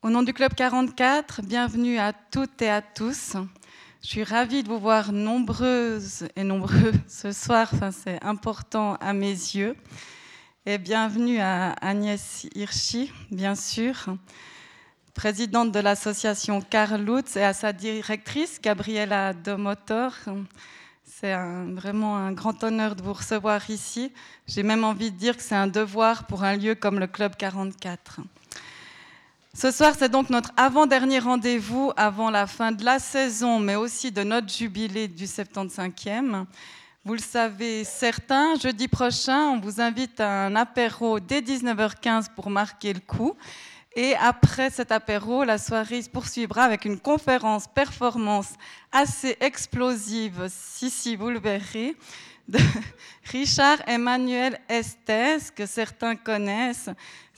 Au nom du Club 44, bienvenue à toutes et à tous. Je suis ravie de vous voir nombreuses et nombreux ce soir, enfin, c'est important à mes yeux. Et bienvenue à Agnès Hirschi, bien sûr, présidente de l'association Karl Lutz, et à sa directrice, Gabriela Domotor. C'est vraiment un grand honneur de vous recevoir ici. J'ai même envie de dire que c'est un devoir pour un lieu comme le Club 44. Ce soir, c'est donc notre avant-dernier rendez-vous avant la fin de la saison, mais aussi de notre jubilé du 75e. Vous le savez certains, jeudi prochain, on vous invite à un apéro dès 19h15 pour marquer le coup. Et après cet apéro, la soirée se poursuivra avec une conférence performance assez explosive, si, si, vous le verrez, de Richard Emmanuel Estes, que certains connaissent.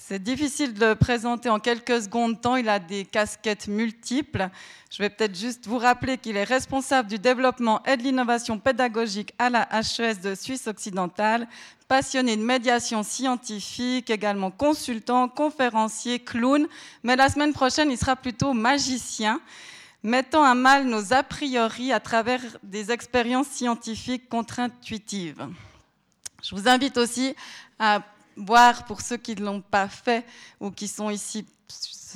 C'est difficile de le présenter en quelques secondes temps, il a des casquettes multiples. Je vais peut-être juste vous rappeler qu'il est responsable du développement et de l'innovation pédagogique à la HES de Suisse occidentale, passionné de médiation scientifique, également consultant, conférencier, clown, mais la semaine prochaine, il sera plutôt magicien mettant à mal nos a priori à travers des expériences scientifiques contre-intuitives. Je vous invite aussi à voir, pour ceux qui ne l'ont pas fait ou qui sont ici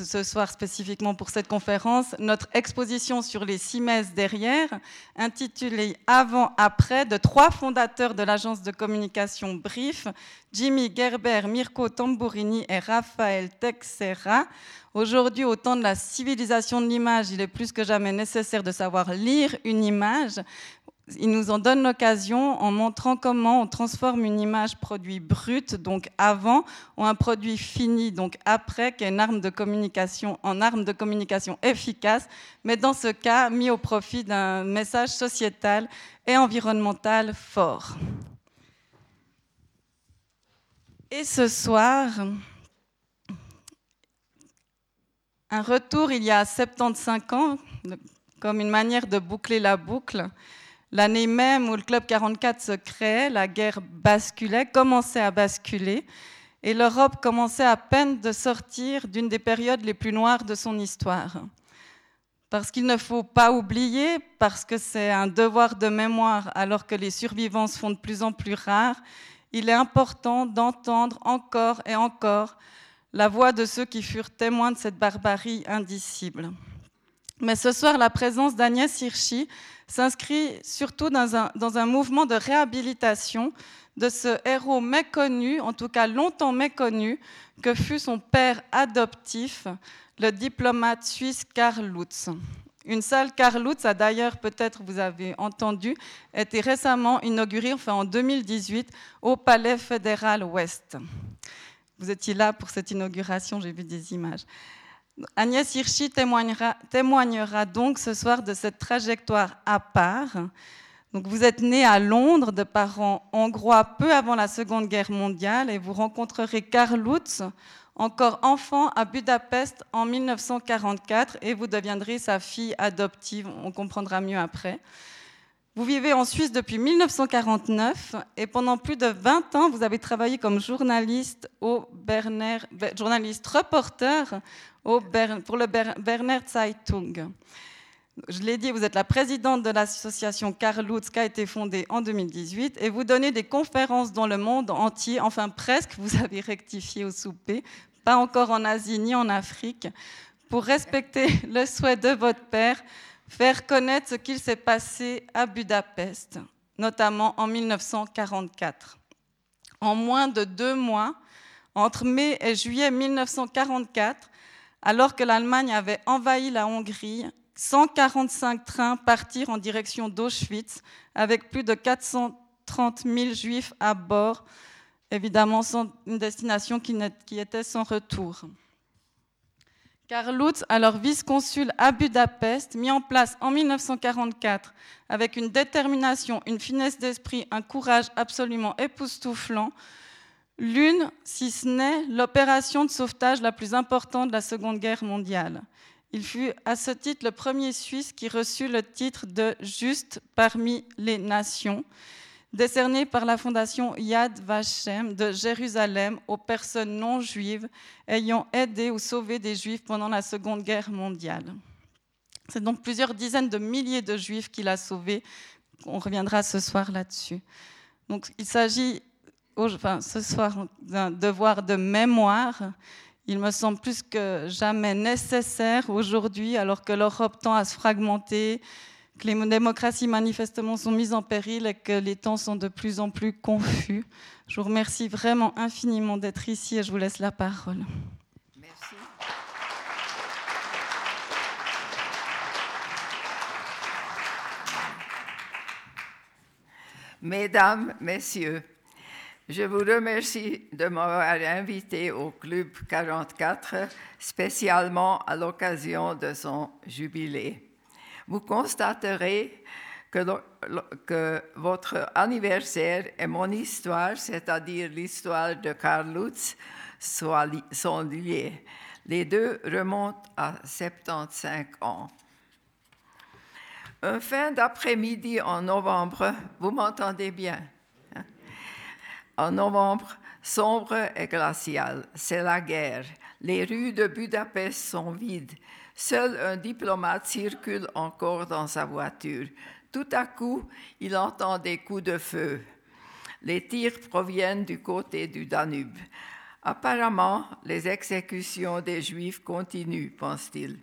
ce soir spécifiquement pour cette conférence, notre exposition sur les six messes derrière, intitulée Avant-après, de trois fondateurs de l'agence de communication Brief, Jimmy Gerber, Mirko Tamburini et Raphaël Texera. Aujourd'hui, au temps de la civilisation de l'image, il est plus que jamais nécessaire de savoir lire une image, il nous en donne l'occasion en montrant comment on transforme une image produit brute, donc avant, ou un produit fini, donc après, qui est une arme de communication, en arme de communication efficace, mais dans ce cas, mis au profit d'un message sociétal et environnemental fort. Et ce soir, un retour il y a 75 ans, comme une manière de boucler la boucle. L'année même où le Club 44 se créait, la guerre basculait, commençait à basculer, et l'Europe commençait à peine de sortir d'une des périodes les plus noires de son histoire. Parce qu'il ne faut pas oublier, parce que c'est un devoir de mémoire alors que les survivants se font de plus en plus rares, il est important d'entendre encore et encore la voix de ceux qui furent témoins de cette barbarie indicible. Mais ce soir, la présence d'Agnès Hirschi s'inscrit surtout dans un, mouvement de réhabilitation de ce héros méconnu, en tout cas longtemps méconnu, que fut son père adoptif, le diplomate suisse Karl Lutz. Une salle Karl Lutz a d'ailleurs, peut-être vous avez entendu, été récemment inaugurée, enfin en 2018, au Palais fédéral Ouest. Vous étiez là pour cette inauguration, j'ai vu des images. Agnès Hirschi témoignera, donc ce soir de cette trajectoire à part. Donc vous êtes né à Londres de parents hongrois peu avant la Seconde Guerre mondiale et vous rencontrerez Karl Lutz, encore enfant à Budapest en 1944 et vous deviendrez sa fille adoptive, on comprendra mieux après. Vous vivez en Suisse depuis 1949 et pendant plus de 20 ans, vous avez travaillé comme journaliste, Berner, journaliste reporter pour le Berner Zeitung. Je l'ai dit, vous êtes la présidente de l'association Karl Lutz qui a été fondée en 2018 et vous donnez des conférences dans le monde entier, enfin presque, vous avez rectifié au souper, pas encore en Asie ni en Afrique, pour respecter le souhait de votre père, faire connaître ce qu'il s'est passé à Budapest, notamment en 1944. En moins de deux mois, entre mai et juillet 1944, alors que l'Allemagne avait envahi la Hongrie, 145 trains partirent en direction d'Auschwitz avec plus de 430 000 juifs à bord, évidemment une destination qui, était sans retour. Karl Lutz, alors vice-consul à Budapest, mis en place en 1944 avec une détermination, une finesse d'esprit, un courage absolument époustouflant, L'une, si ce n'est l'opération de sauvetage la plus importante de la Seconde Guerre mondiale. Il fut à ce titre le premier Suisse qui reçut le titre de juste parmi les nations. décerné par la fondation Yad Vashem de Jérusalem aux personnes non juives ayant aidé ou sauvé des juifs pendant la Seconde Guerre mondiale. C'est donc plusieurs dizaines de milliers de juifs qu'il a sauvés. On reviendra ce soir là-dessus. Donc il s'agit ce soir d'un devoir de mémoire. Il me semble plus que jamais nécessaire aujourd'hui, alors que l'Europe tend à se fragmenter, que les démocraties manifestement sont mises en péril et que les temps sont de plus en plus confus. Je vous remercie vraiment infiniment d'être ici et je vous laisse la parole. Merci. Mesdames, Messieurs, je vous remercie de m'avoir invité au Club 44, spécialement à l'occasion de son jubilé vous constaterez que, votre anniversaire et mon histoire, c'est-à-dire l'histoire de Karl Lutz, sont liés. Les deux remontent à 75 ans. Un fin d'après-midi en novembre, vous m'entendez bien? En novembre, sombre et glacial, c'est la guerre. Les rues de Budapest sont vides. Seul un diplomate circule encore dans sa voiture. Tout à coup, il entend des coups de feu. Les tirs proviennent du côté du Danube. Apparemment, les exécutions des Juifs continuent, pense-t-il.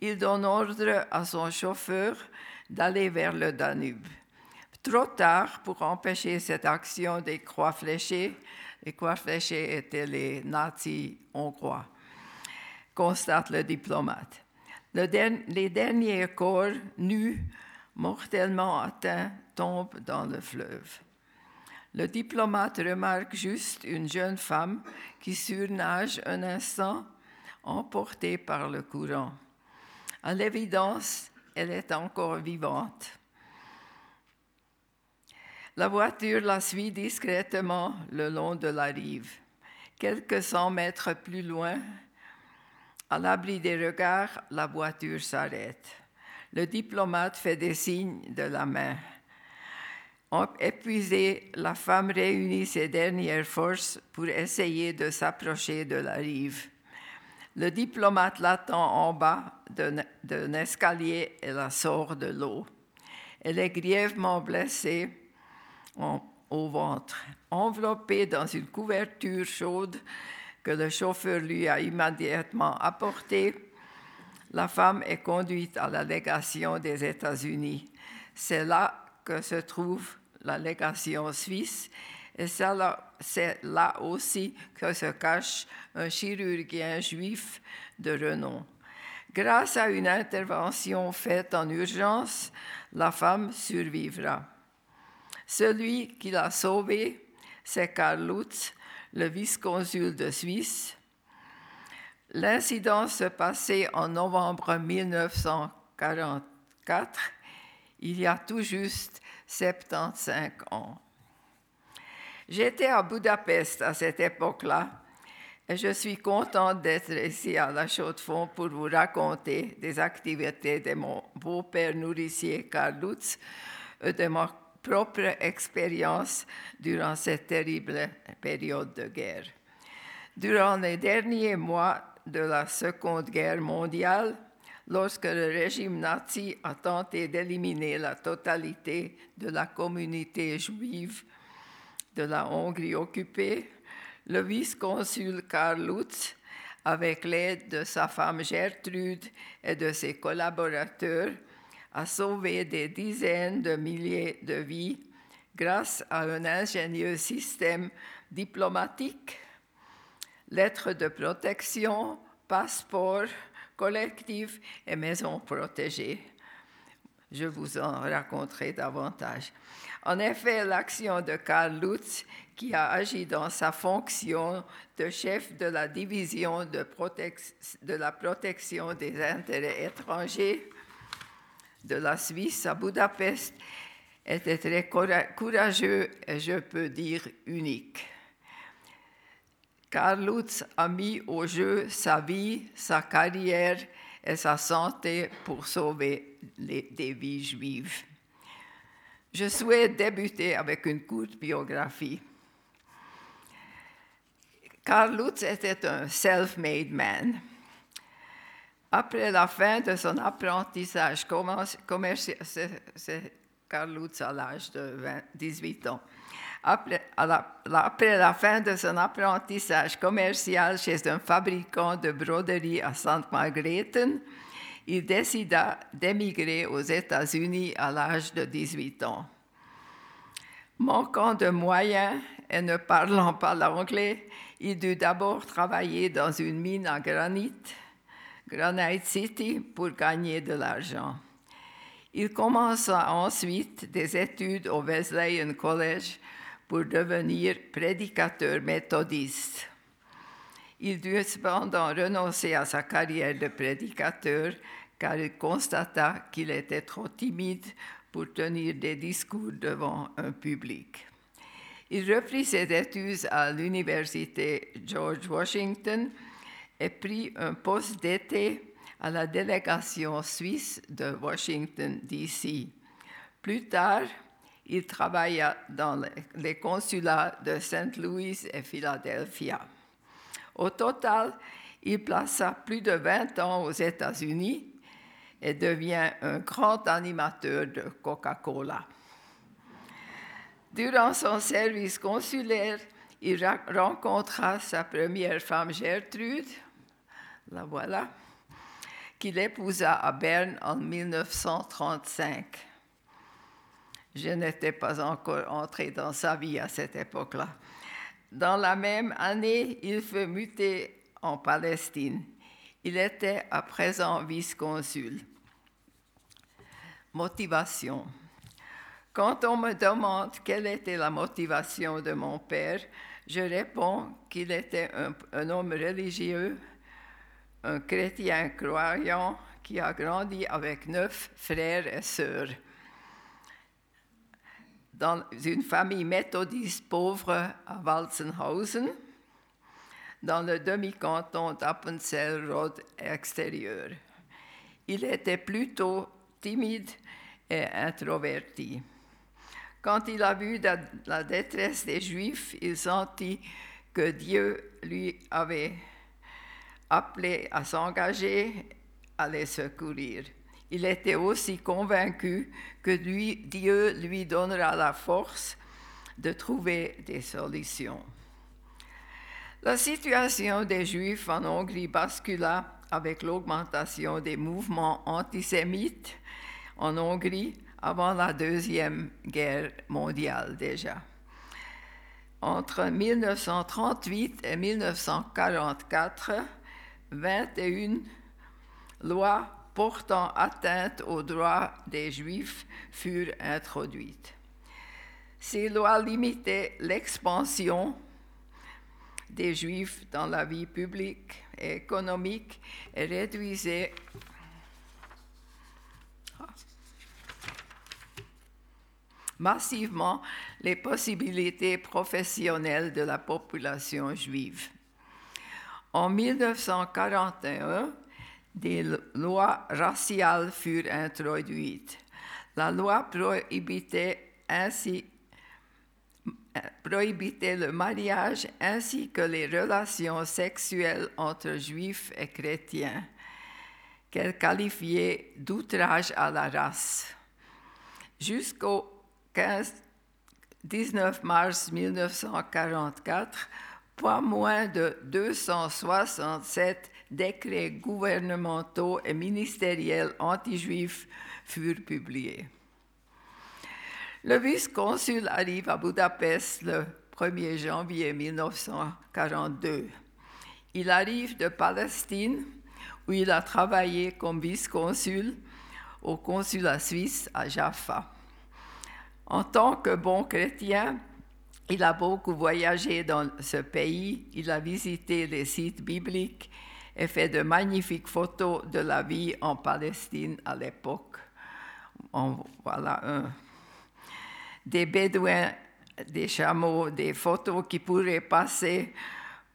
Il donne ordre à son chauffeur d'aller vers le Danube. Trop tard pour empêcher cette action des croix fléchées. Les croix fléchées étaient les nazis hongrois constate le diplomate. les derniers corps nus, mortellement atteints, tombent dans le fleuve. Le diplomate remarque juste une jeune femme qui surnage un instant, emportée par le courant. À l'évidence, elle est encore vivante. La voiture la suit discrètement le long de la rive. Quelques cent mètres plus loin, à l'abri des regards, la voiture s'arrête. Le diplomate fait des signes de la main. Épuisée, la femme réunit ses dernières forces pour essayer de s'approcher de la rive. Le diplomate l'attend en bas d'un escalier et la sort de l'eau. Elle est grièvement blessée au ventre. Enveloppée dans une couverture chaude, que le chauffeur lui a immédiatement apporté, la femme est conduite à la légation des États-Unis. C'est là que se trouve la légation suisse et c'est là aussi que se cache un chirurgien juif de renom. Grâce à une intervention faite en urgence, la femme survivra. Celui qui l'a sauvée, c'est Karl Lutz, le vice-consul de Suisse. L'incident se passait en novembre 1944, il y a tout juste 75 ans. J'étais à Budapest à cette époque-là et je suis contente d'être ici à la Chaux-de-Fonds pour vous raconter des activités de mon beau-père nourricier Karl Lutz et de ma propre expérience durant cette terrible période de guerre. Durant les derniers mois de la Seconde Guerre mondiale, lorsque le régime nazi a tenté d'éliminer la totalité de la communauté juive de la Hongrie occupée, le vice-consul Karl Lutz, avec l'aide de sa femme Gertrude et de ses collaborateurs, a sauvé des dizaines de milliers de vies grâce à un ingénieux système diplomatique, lettres de protection, passeports collectifs et maisons protégées. Je vous en raconterai davantage. En effet, l'action de Karl Lutz, qui a agi dans sa fonction de chef de la division de, la protection des intérêts étrangers, de la Suisse à Budapest était très courageux et je peux dire unique. Karl Lutz a mis au jeu sa vie, sa carrière et sa santé pour sauver des vies juives. Je souhaite débuter avec une courte biographie. Karl Lutz était un self-made man. Après la fin de son apprentissage à l'âge de 18 ans. Après, la fin de son apprentissage commercial chez un fabricant de broderie à Sainte Margrethen, il décida d'émigrer aux États-Unis à l'âge de 18 ans. Manquant de moyens et ne parlant pas l'anglais, il dut d'abord travailler dans une mine à granit, Granite City, pour gagner de l'argent. Il commença ensuite des études au Wesleyan College pour devenir prédicateur méthodiste. Il dut cependant renoncer à sa carrière de prédicateur car il constata qu'il était trop timide pour tenir des discours devant un public. Il reprit ses études à l'université George Washington et prit un poste d'été à la délégation suisse de Washington, D.C. Plus tard, il travailla dans les consulats de Saint Louis et Philadelphia. Au total, il plaça plus de 20 ans aux États-Unis et devient un grand animateur de Coca-Cola. Durant son service consulaire, il rencontra sa première femme Gertrude, la voilà, qu'il épousa à Berne en 1935. Je n'étais pas encore entré dans sa vie à cette époque-là. Dans la même année, il fut muté en Palestine. Il était à présent vice-consul. Motivation. Quand on me demande quelle était la motivation de mon père, je réponds qu'il était un, un homme religieux, un chrétien croyant qui a grandi avec neuf frères et sœurs dans une famille méthodiste pauvre à Walzenhausen, dans le demi-canton d'Appenzell-Rhodes extérieur. Il était plutôt timide et introverti. Quand il a vu la détresse des Juifs, il sentit que Dieu lui avait appelé à s'engager à les secourir il était aussi convaincu que Dieu lui donnera la force de trouver des solutions. La situation des Juifs en Hongrie bascula avec l'augmentation des mouvements antisémites en Hongrie avant la Deuxième Guerre mondiale déjà. Entre 1938 et 1944, 21 lois portant atteinte aux droits des Juifs furent introduites. Ces lois limitaient l'expansion des Juifs dans la vie publique et économique et réduisaient massivement les possibilités professionnelles de la population juive. En 1941, des lois raciales furent introduites. La loi prohibitait ainsi le mariage ainsi que les relations sexuelles entre juifs et chrétiens, qu'elle qualifiait d'outrage à la race. Jusqu'au 19 mars 1944, pas moins de 267 décrets gouvernementaux et ministériels anti-juifs furent publiés. Le vice-consul arrive à Budapest le 1er janvier 1942. Il arrive de Palestine, où il a travaillé comme vice-consul au consulat suisse à Jaffa. En tant que bon chrétien, il a beaucoup voyagé dans ce pays, il a visité les sites bibliques et fait de magnifiques photos de la vie en Palestine à l'époque. Voilà un. Des bédouins, des chameaux, des photos qui pourraient passer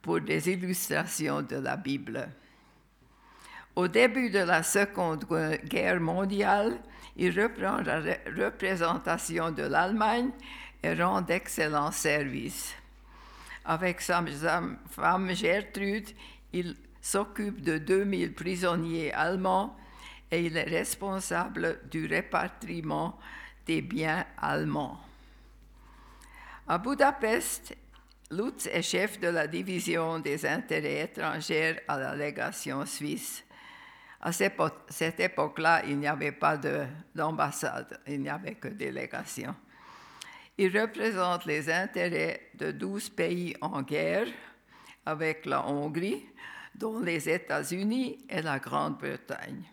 pour des illustrations de la Bible. Au début de la Seconde Guerre mondiale, il reprend la représentation de l'Allemagne et rend d'excellents services. Avec sa femme Gertrude, il s'occupe de 2000 prisonniers allemands et il est responsable du répatriement des biens allemands. À Budapest, Lutz est chef de la division des intérêts étrangers à la légation suisse. À cette époque-là, il n'y avait pas d'ambassade, il n'y avait que délégation. Il représente les intérêts de 12 pays en guerre avec la Hongrie, dont les États-Unis et la Grande-Bretagne.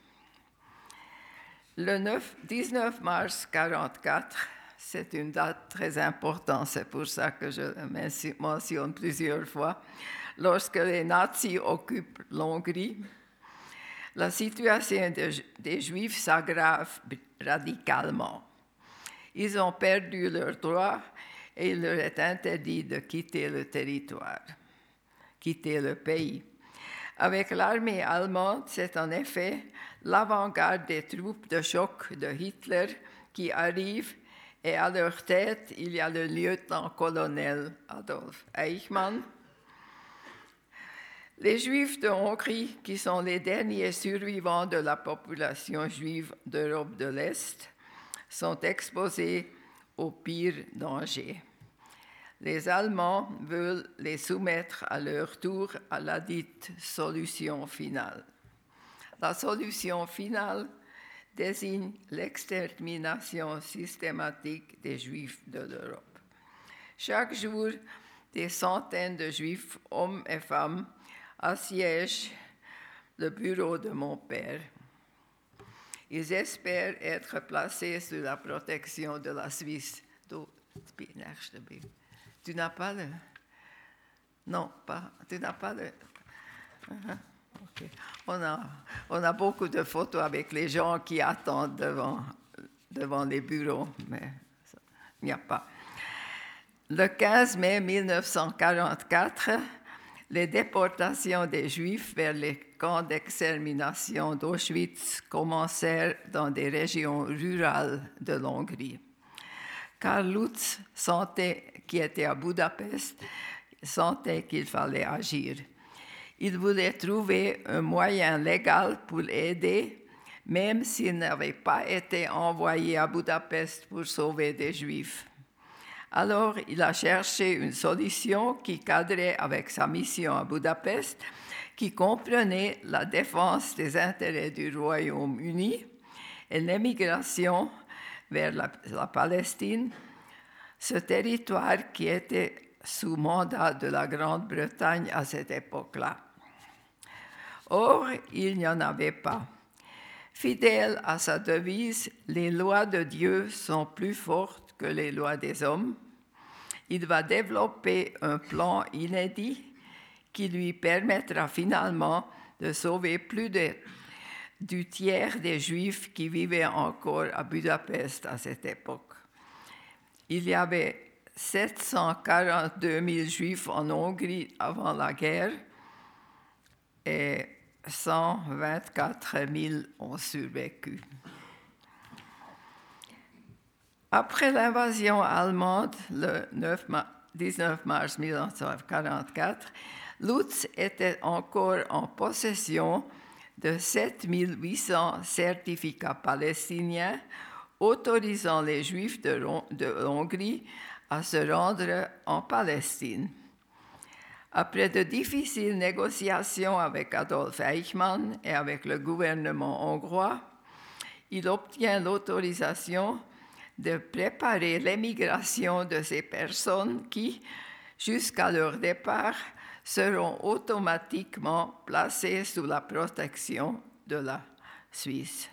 Le 9, 19 mars 1944, c'est une date très importante, c'est pour ça que je le mentionne plusieurs fois, lorsque les nazis occupent l'Hongrie, la situation des Juifs s'aggrave radicalement. Ils ont perdu leurs droits et il leur est interdit de quitter le territoire, quitter le pays. Avec l'armée allemande, c'est en effet l'avant-garde des troupes de choc de Hitler qui arrive et à leur tête, il y a le lieutenant-colonel Adolf Eichmann. Les Juifs de Hongrie, qui sont les derniers survivants de la population juive d'Europe de l'Est, sont exposés au pire danger les Allemands veulent les soumettre à leur tour à la dite solution finale. La solution finale désigne l'extermination systématique des Juifs de l'Europe. Chaque jour, des centaines de Juifs, hommes et femmes, assiègent le bureau de mon père. Ils espèrent être placés sous la protection de la Suisse. Tu n'as pas de... Non, pas. Tu n'as pas de... Uh-huh. on, a, on a beaucoup de photos avec les gens qui attendent devant, devant les bureaux, mais il n'y a pas. Le 15 mai 1944, les déportations des Juifs vers les camps d'extermination d'Auschwitz commencèrent dans des régions rurales de l'Hongrie. Karl Lutz sentait qui était à Budapest, sentait qu'il fallait agir. Il voulait trouver un moyen légal pour aider, même s'il n'avait pas été envoyé à Budapest pour sauver des Juifs. Alors, il a cherché une solution qui cadrait avec sa mission à Budapest, qui comprenait la défense des intérêts du Royaume-Uni et l'émigration vers la, la Palestine ce territoire qui était sous mandat de la Grande-Bretagne à cette époque-là. Or, il n'y en avait pas. Fidèle à sa devise, les lois de Dieu sont plus fortes que les lois des hommes, il va développer un plan inédit qui lui permettra finalement de sauver plus du tiers des Juifs qui vivaient encore à Budapest à cette époque il y avait 742 000 juifs en Hongrie avant la guerre et 124 000 ont survécu. Après l'invasion allemande, le 19 mars 1944, Lutz était encore en possession de 7 800 certificats palestiniens autorisant les Juifs de, Hongrie à se rendre en Palestine. Après de difficiles négociations avec Adolf Eichmann et avec le gouvernement hongrois, il obtient l'autorisation de préparer l'émigration de ces personnes qui, jusqu'à leur départ, seront automatiquement placées sous la protection de la Suisse.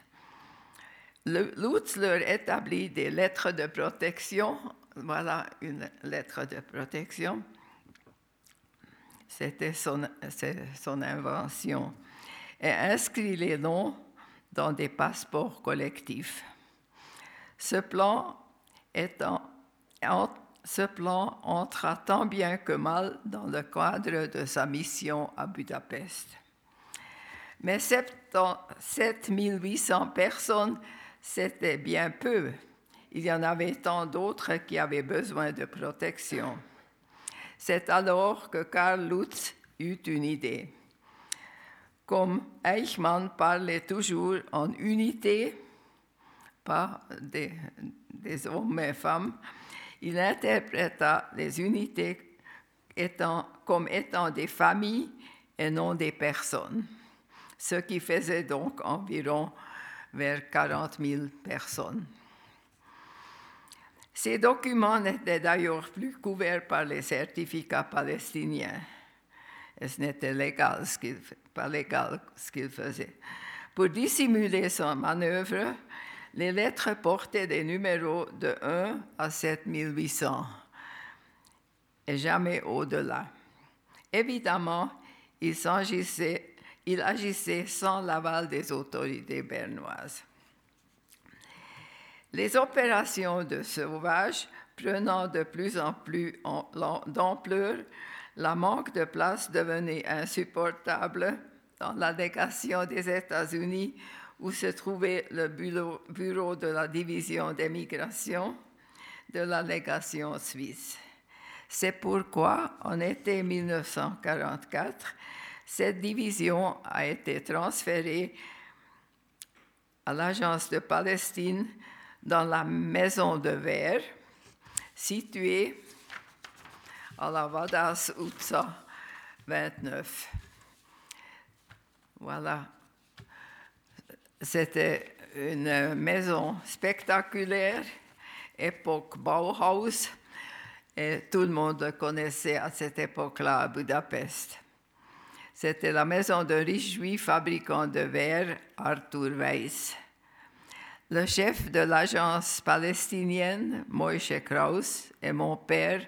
Lutz leur établit des lettres de protection. Voilà une lettre de protection. C'était son, son invention. Et inscrit les noms dans des passeports collectifs. Ce plan, étant, ce plan entra tant bien que mal dans le cadre de sa mission à Budapest. Mais 7800 personnes, c'était bien peu. Il y en avait tant d'autres qui avaient besoin de protection. C'est alors que Karl Lutz eut une idée. Comme Eichmann parlait toujours en unité, pas des, des hommes et femmes, il interpréta les unités comme étant des familles et non des personnes, ce qui faisait donc environ vers 40 000 personnes. Ces documents n'étaient d'ailleurs plus couverts par les certificats palestiniens. Et ce n'était pas légal ce qu'il faisait. Pour dissimuler son manœuvre, les lettres portaient des numéros de 1 à 7800 et jamais au-delà. Évidemment, il, agissait sans l'aval des autorités bernoises. Les opérations de sauvage prenant de plus en plus d'ampleur, la manque de place devenait insupportable dans la délégation des États-Unis où se trouvait le bureau, de la division des migrations de la légation suisse. C'est pourquoi, en été 1944, cette division a été transférée à l'Agence de Palestine dans la maison de verre située à la Vadas Utsa 29. Voilà. C'était une maison spectaculaire, époque Bauhaus, et tout le monde connaissait à cette époque-là à Budapest. C'était la maison d'un riche juif fabricant de verre, Arthur Weiss. Le chef de l'agence palestinienne, Moïse Kraus, et mon père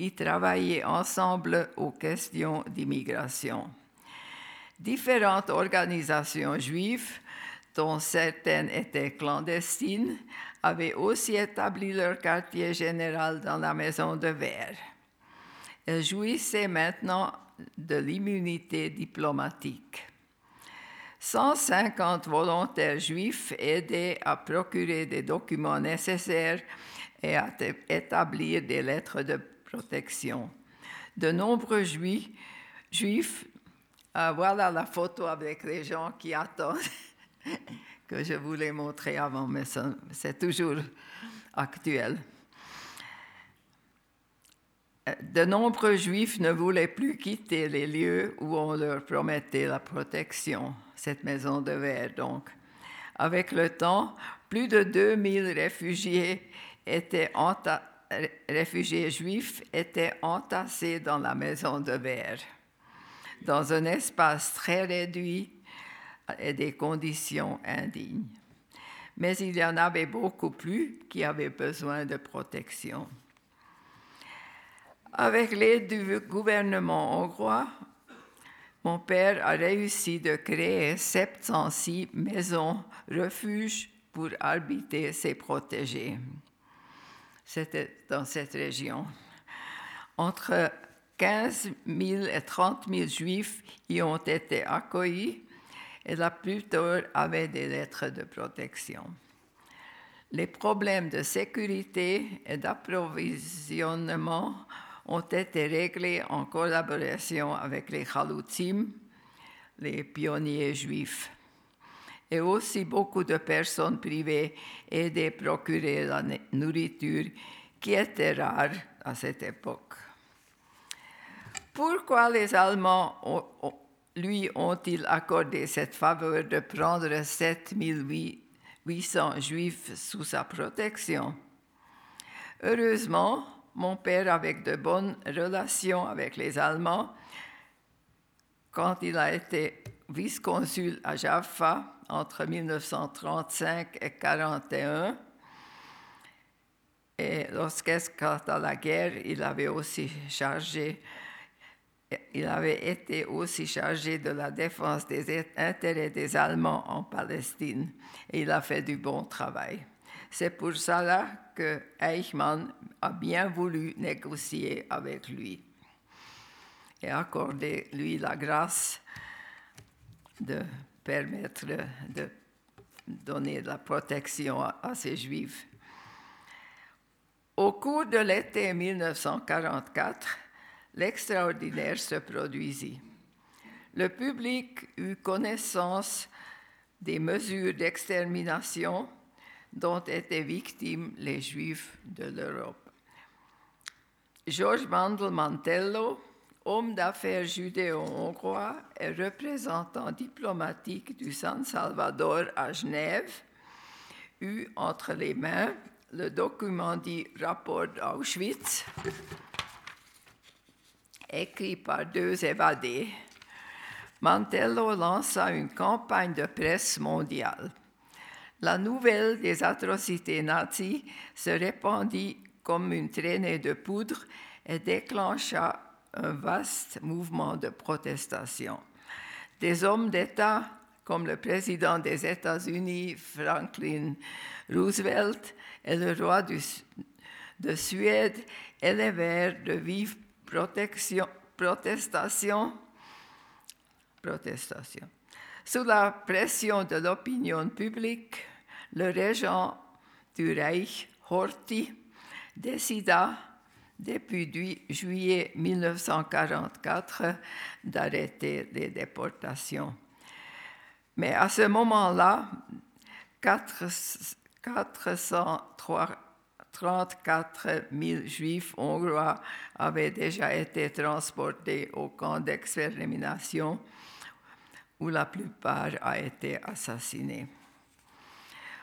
y travaillaient ensemble aux questions d'immigration. Différentes organisations juives, dont certaines étaient clandestines, avaient aussi établi leur quartier général dans la maison de verre. Elles jouissaient maintenant de l'immunité diplomatique. 150 volontaires juifs aidaient à procurer des documents nécessaires et à établir des lettres de protection. De nombreux juifs, juifs euh, voilà la photo avec les gens qui attendent que je voulais montrer avant, mais c'est toujours actuel. De nombreux juifs ne voulaient plus quitter les lieux où on leur promettait la protection cette maison de verre. Donc, avec le temps, plus de 2000 réfugiés, réfugiés juifs étaient entassés dans la maison de verre, dans un espace très réduit et des conditions indignes. Mais il y en avait beaucoup plus qui avaient besoin de protection. Avec l'aide du gouvernement hongrois, mon père a réussi de créer 706 maisons refuges pour habiter ses protégés. C'était dans cette région. Entre 15 000 et 30 000 juifs y ont été accueillis et la plupart avaient des lettres de protection. Les problèmes de sécurité et d'approvisionnement ont été réglés en collaboration avec les Chalutzim, les pionniers juifs. Et aussi beaucoup de personnes privées à procurer la nourriture qui était rare à cette époque. Pourquoi les Allemands lui ont-ils accordé cette faveur de prendre 7800 juifs sous sa protection? Heureusement, mon père avec de bonnes relations avec les Allemands. Quand il a été vice-consul à Jaffa entre 1935 et 1941, et lorsqu'esclata la guerre, il avait aussi chargé, il avait été aussi chargé de la défense des intérêts des Allemands en Palestine et il a fait du bon travail. C'est pour cela que Eichmann a bien voulu négocier avec lui et accorder lui la grâce de permettre de donner de la protection à ces juifs. Au cours de l'été 1944, l'extraordinaire se produisit. Le public eut connaissance des mesures d'extermination dont étaient victimes les Juifs de l'Europe. Georges Mandel Mantello, homme d'affaires judéo-hongrois et représentant diplomatique du San Salvador à Genève, eut entre les mains le document dit rapport d'Auschwitz, écrit par deux évadés, Mantello lança une campagne de presse mondiale. La nouvelle des atrocités nazies se répandit comme une traînée de poudre et déclencha un vaste mouvement de protestation. Des hommes d'État comme le président des États-Unis, Franklin Roosevelt, et le roi de Suède élevèrent de vives protestations, protestations. Sous la pression de l'opinion publique, le régent du Reich, Horthy, décida depuis juillet 1944 d'arrêter les déportations. Mais à ce moment-là, 434 000 juifs hongrois avaient déjà été transportés au camp d'extermination où la plupart ont été assassinés.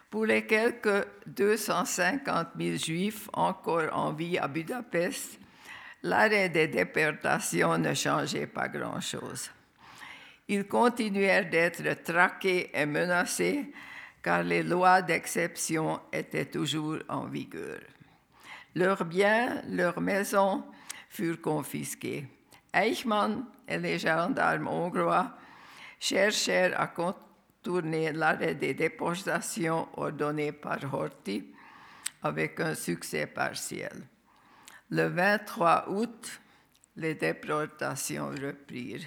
Pour les quelques 250 000 juifs encore en vie à Budapest, l'arrêt des déportations ne changeait pas grand-chose. Ils continuèrent d'être traqués et menacés car les lois d'exception étaient toujours en vigueur. Leurs biens, leurs maisons furent confisqués. Eichmann et les gendarmes hongrois cherchèrent à contourner l'arrêt des déportations ordonné par Horthy avec un succès partiel. Le 23 août, les déportations reprirent.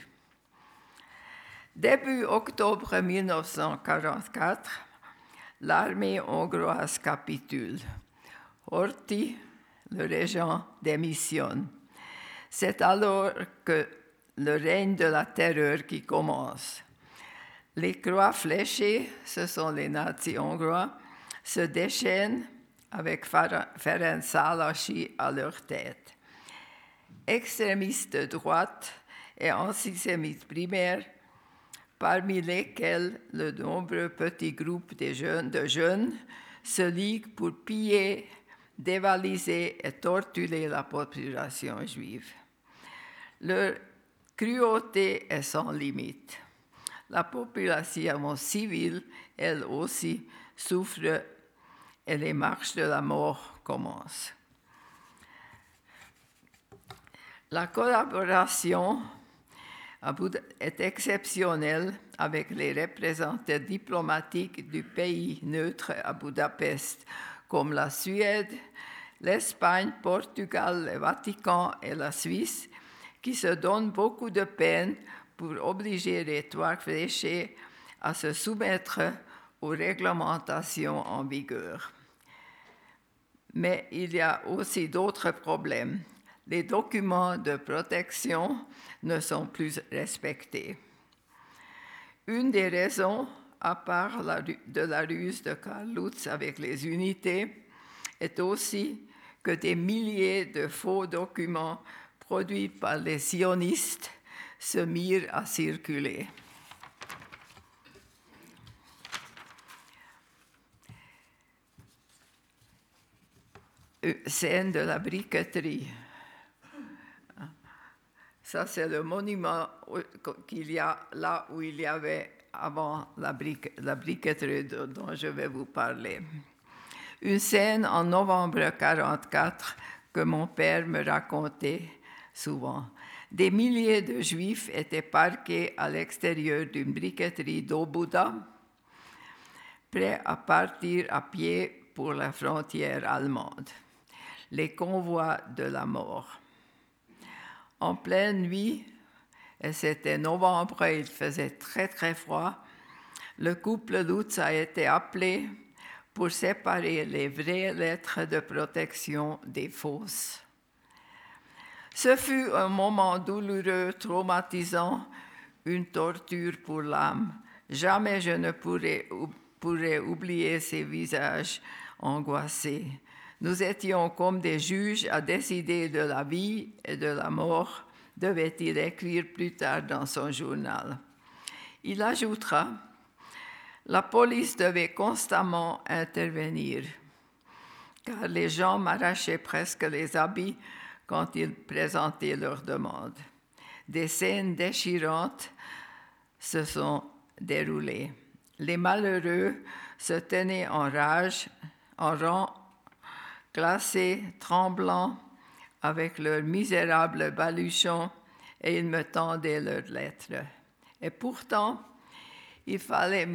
Début octobre 1944, l'armée hongroise capitule. Horthy, le régent, démissionne. C'est alors que le règne de la terreur qui commence. Les croix fléchées, ce sont les nazis hongrois, se déchaînent avec Ferenc Szálasi à leur tête. Extrémistes de droite et antisémites primaires parmi lesquels le nombreux petit groupe de jeunes, de jeunes se liguent pour piller, dévaliser et torturer la population juive. Leur cruauté est sans limite. La population civile, elle aussi, souffre et les marches de la mort commencent. La collaboration est exceptionnel avec les représentants diplomatiques du pays neutre à Budapest, comme la Suède, l'Espagne, Portugal, le Vatican et la Suisse, qui se donnent beaucoup de peine pour obliger les trois fléchés à se soumettre aux réglementations en vigueur. Mais il y a aussi d'autres problèmes les documents de protection ne sont plus respectés. Une des raisons, à part de la ruse de Karl Lutz avec les unités, est aussi que des milliers de faux documents produits par les sionistes se mirent à circuler. Scène de la briqueterie. Ça, c'est le monument qu'il y a là où il y avait avant la, briqueterie dont je vais vous parler. Une scène en novembre 1944 que mon père me racontait souvent. Des milliers de juifs étaient parqués à l'extérieur d'une briqueterie d'Obuda, prêts à partir à pied pour la frontière allemande. Les convois de la mort en pleine nuit, et c'était novembre, il faisait très très froid, le couple Lutz a été appelé pour séparer les vraies lettres de protection des fausses. Ce fut un moment douloureux, traumatisant, une torture pour l'âme. Jamais je ne pourrais oublier ces visages angoissés. Nous étions comme des juges à décider de la vie et de la mort, devait-il écrire plus tard dans son journal. Il ajoutera, la police devait constamment intervenir, car les gens m'arrachaient presque les habits quand ils présentaient leurs demandes. Des scènes déchirantes se sont déroulées. Les malheureux se tenaient en rage, en rang glacés, tremblants, avec leurs misérables baluchons, et ils me tendaient leurs lettres. Et pourtant, il fallait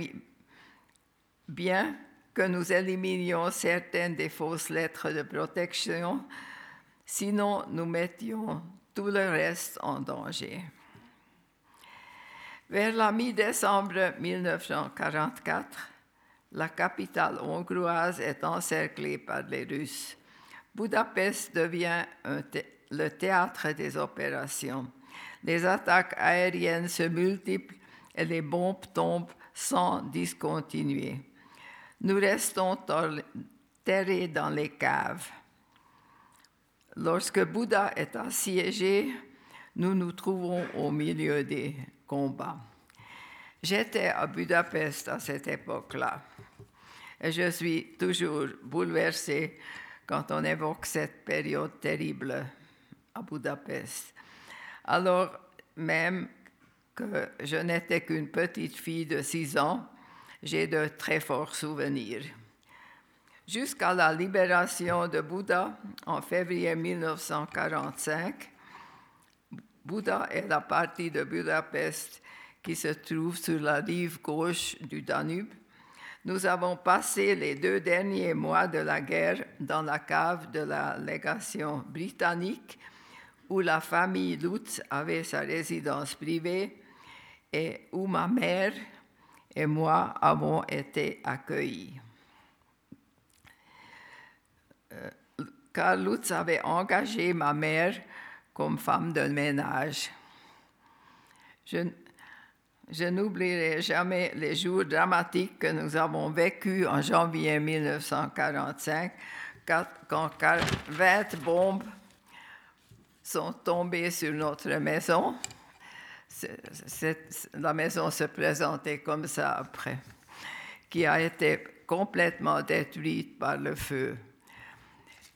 bien que nous éliminions certaines des fausses lettres de protection, sinon nous mettions tout le reste en danger. Vers la mi-décembre 1944, la capitale hongroise est encerclée par les Russes. Budapest devient le théâtre des opérations. Les attaques aériennes se multiplient et les bombes tombent sans discontinuer. Nous restons terrés dans les caves. Lorsque Bouddha est assiégé, nous nous trouvons au milieu des combats. J'étais à Budapest à cette époque-là. Je suis toujours bouleversée quand on évoque cette période terrible à Budapest. Alors même que je n'étais qu'une petite fille de 6 ans, j'ai de très forts souvenirs. Jusqu'à la libération de Bouddha en février 1945, Bouddha est la partie de Budapest qui se trouve sur la rive gauche du Danube nous avons passé les deux derniers mois de la guerre dans la cave de la légation britannique où la famille Lutz avait sa résidence privée et où ma mère et moi avons été accueillis. Euh, Lutz avait engagé ma mère comme femme de ménage. Je n'oublierai jamais les jours dramatiques que nous avons vécus en janvier 1945, quand 20 bombes sont tombées sur notre maison. la maison se présentait comme ça après, qui a été complètement détruite par le feu.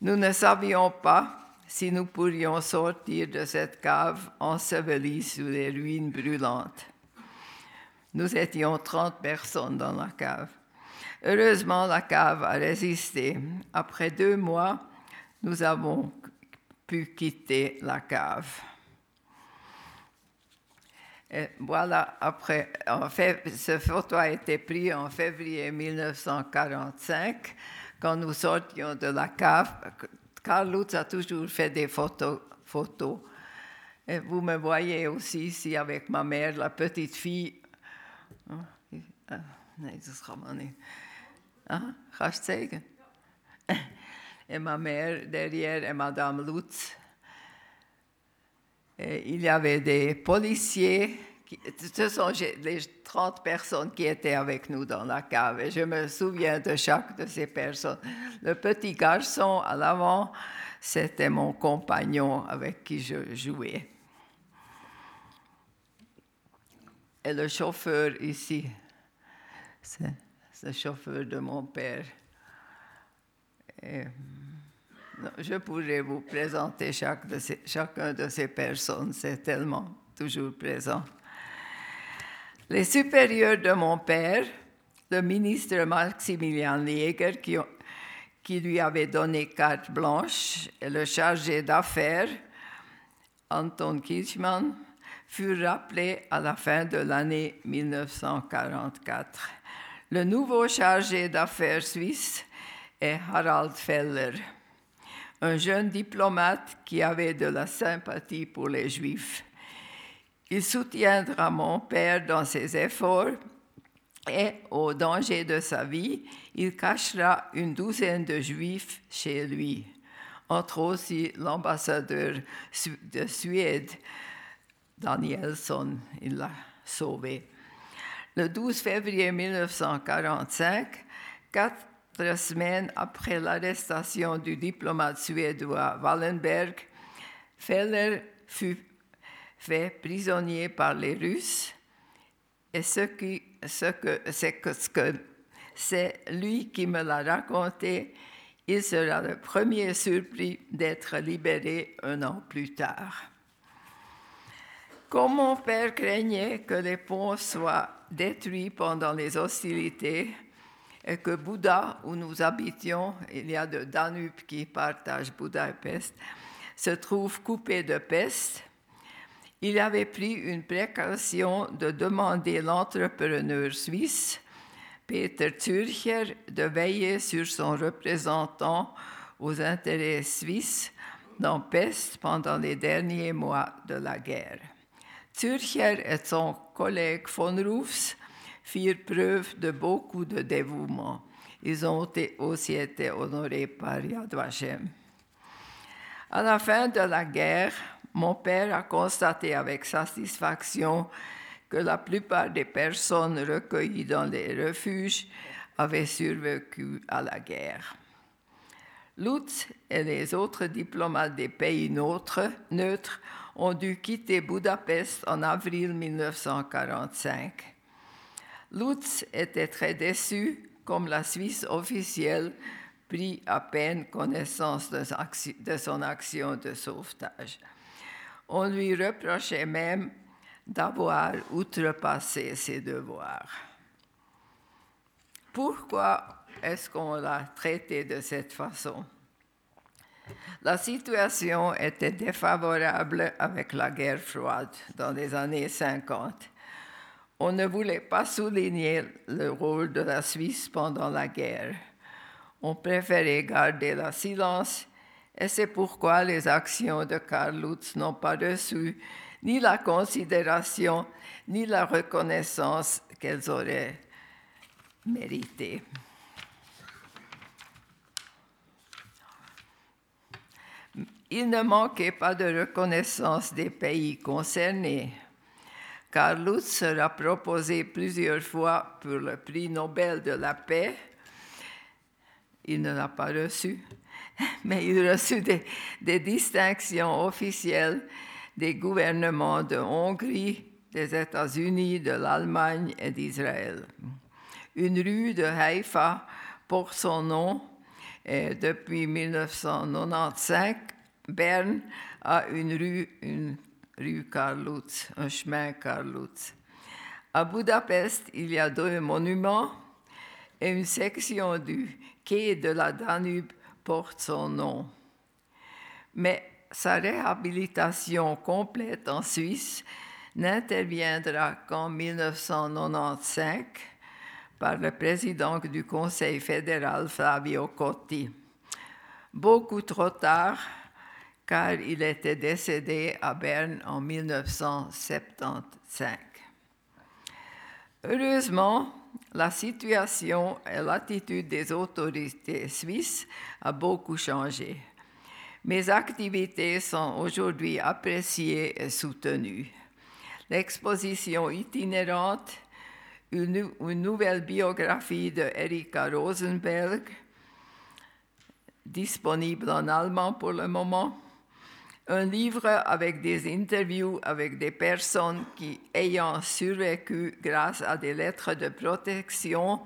Nous ne savions pas si nous pourrions sortir de cette cave ensevelie sous les ruines brûlantes. Nous étions 30 personnes dans la cave. Heureusement, la cave a résisté. Après deux mois, nous avons pu quitter la cave. Voilà, après, en fait, ce photo a été pris en février 1945, quand nous sortions de la cave. Carl Lutz a toujours fait des photos. vous me voyez aussi ici avec ma mère, la petite fille nee. Ah, zeggen? Et ma mère derrière et Madame Lutz. Et il y avait des policiers, ce sont les 30 personnes qui étaient avec nous dans la cave. Et je me souviens de chaque de ces personnes. Le petit garçon à l'avant, c'était mon compagnon avec qui je jouais. Et le chauffeur ici, c'est le chauffeur de mon père. je pourrais vous présenter chacun de ces personnes, c'est tellement toujours présent. Les supérieurs de mon père, le ministre Maximilien Jäger, qui, qui lui avait donné carte blanche, et le chargé d'affaires, Anton Kirchmann, furent rappelés à la fin de l'année 1944. Le nouveau chargé d'affaires suisse est Harald Feller, un jeune diplomate qui avait de la sympathie pour les Juifs. Il soutiendra mon père dans ses efforts et au danger de sa vie, il cachera une douzaine de juifs chez lui, entre aussi l'ambassadeur de Suède, Danielson, il l'a sauvé. Le 12 février 1945, quatre semaines après l'arrestation du diplomate suédois Wallenberg, Feller fut fait prisonnier par les Russes et ce, que c'est c'est lui qui me l'a raconté, il sera le premier surpris d'être libéré un an plus tard. Comme mon père craignait que les ponts soient détruits pendant les hostilités et que Bouddha, où nous habitions, il y a de Danube qui partage Bouddha et Pest, se trouve coupé de peste, il avait pris une précaution de demander l'entrepreneur suisse, Peter Zürcher, de veiller sur son représentant aux intérêts suisses dans Pest pendant les derniers mois de la guerre. Zürcher et son collègue von Roofs firent preuve de beaucoup de dévouement. Ils ont aussi été honorés par Yad Vashem. À la fin de la guerre, mon père a constaté avec satisfaction que la plupart des personnes recueillies dans les refuges avaient survécu à la guerre. Lutz et les autres diplomates des pays neutres, ont dû quitter Budapest en avril 1945. Lutz était très déçu, comme la Suisse officielle prit à peine connaissance de son action de sauvetage. On lui reprochait même d'avoir outrepassé ses devoirs. Pourquoi est-ce qu'on l'a traité de cette façon? La situation était défavorable avec la guerre froide dans les années 50. On ne voulait pas souligner le rôle de la Suisse pendant la guerre. On préférait garder le silence et c'est pourquoi les actions de Karl Lutz n'ont pas reçu ni la considération ni la reconnaissance qu'elles auraient méritées. Il ne manquait pas de reconnaissance des pays concernés. Karl Lutz sera proposé plusieurs fois pour le prix Nobel de la paix. Il ne l'a pas reçu mais il a reçu des, distinctions officielles des gouvernements de Hongrie, des États-Unis, de l'Allemagne et d'Israël. Une rue de Haïfa porte son nom et depuis 1995, Berne a une rue, une rue Karl Lutz, un chemin Karl Lutz. À Budapest, il y a deux monuments et une section du quai de la Danube porte son nom. Mais sa réhabilitation complète en Suisse n'interviendra qu'en 1995 par le président du Conseil fédéral Flavio Cotti. Beaucoup trop tard, car il était décédé à Berne en 1975. Heureusement, la situation et l'attitude des autorités suisses a beaucoup changé. Mes activités sont aujourd'hui appréciées et soutenues. L'exposition itinérante, une, une, nouvelle biographie de Erika Rosenberg, disponible en allemand pour le moment, un livre avec des interviews avec des personnes qui ayant survécu grâce à des lettres de protection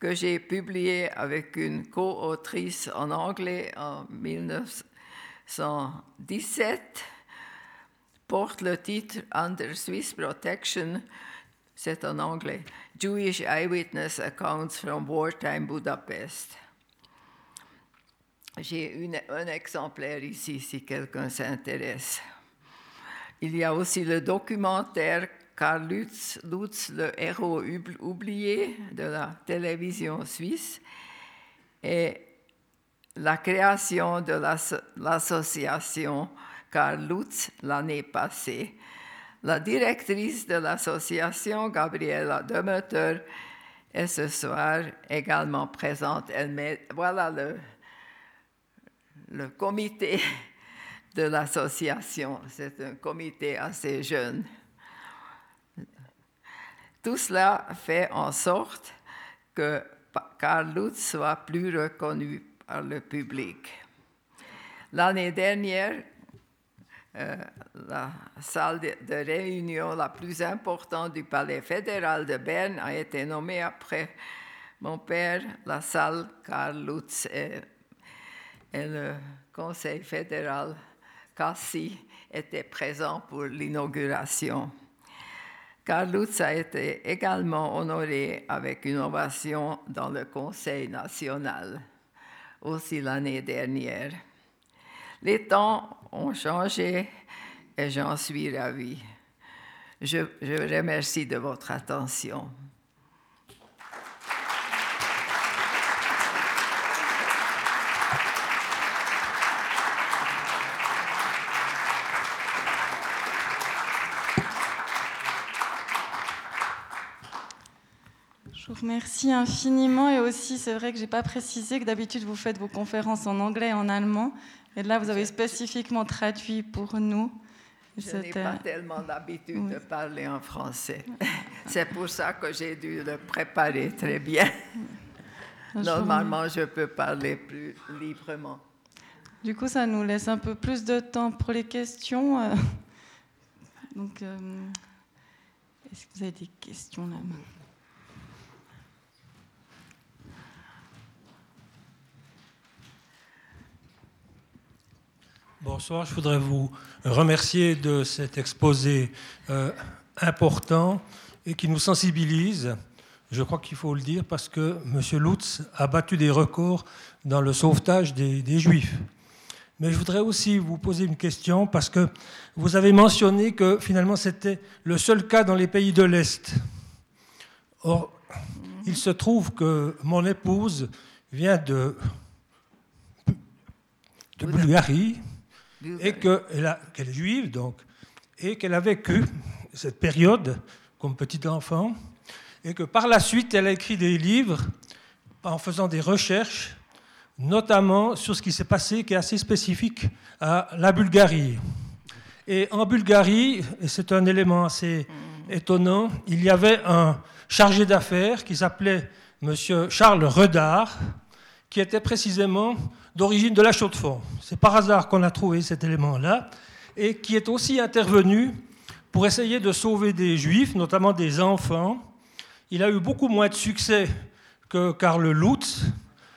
que j'ai publié avec une co-autrice en anglais en 1917 porte le titre Under Swiss Protection, c'est en anglais, Jewish Eyewitness Accounts from Wartime Budapest. J'ai un exemplaire ici si quelqu'un s'intéresse. Il y a aussi le documentaire Karl Lutz, le héros oublié de la télévision suisse, et la création de l'association Karl Lutz l'année passée. La directrice de l'association, Gabriela Demeter, est ce soir également présente. Voilà le, le comité de l'association. C'est un comité assez jeune. Tout cela fait en sorte que Carl Lutz soit plus reconnu par le public. L'année dernière, euh, la salle de, réunion la plus importante du Palais fédéral de Berne a été nommée après mon père, la salle Karl Lutz le Conseil fédéral Cassi était présent pour l'inauguration. Karl Lutz a été également honoré avec une ovation dans le Conseil national, aussi l'année dernière. Les temps ont changé et j'en suis ravie. Je, je remercie de votre attention. Remercie infiniment et aussi c'est vrai que je n'ai pas précisé que d'habitude vous faites vos conférences en anglais et en allemand. Et là, vous avez spécifiquement traduit pour nous. Je n'ai pas tellement l'habitude de parler en français. C'est pour ça que j'ai dû le préparer très bien. Normalement, je peux parler plus librement. Du coup, ça nous laisse un peu plus de temps pour les questions. Euh. Donc, euh, est-ce que vous avez des questions là? Bonsoir, je voudrais vous remercier de cet exposé euh, important et qui nous sensibilise. Je crois qu'il faut le dire parce que M. Lutz a battu des records dans le sauvetage des, Juifs. Mais je voudrais aussi vous poser une question parce que vous avez mentionné que finalement c'était le seul cas dans les pays de l'Est. Or, il se trouve que mon épouse vient de Bulgarie et qu'elle est juive, donc, et qu'elle a vécu cette période comme petite enfant, et que par la suite, elle a écrit des livres en faisant des recherches, notamment sur ce qui s'est passé, qui est assez spécifique à la Bulgarie. Et en Bulgarie, et c'est un élément assez étonnant, il y avait un chargé d'affaires qui s'appelait M. Charles Redard, qui était précisément d'origine de la Chaux-de-Fonds. C'est par hasard qu'on a trouvé cet élément-là, et qui est aussi intervenu pour essayer de sauver des juifs, notamment des enfants. Il a eu beaucoup moins de succès que Karl Lutz,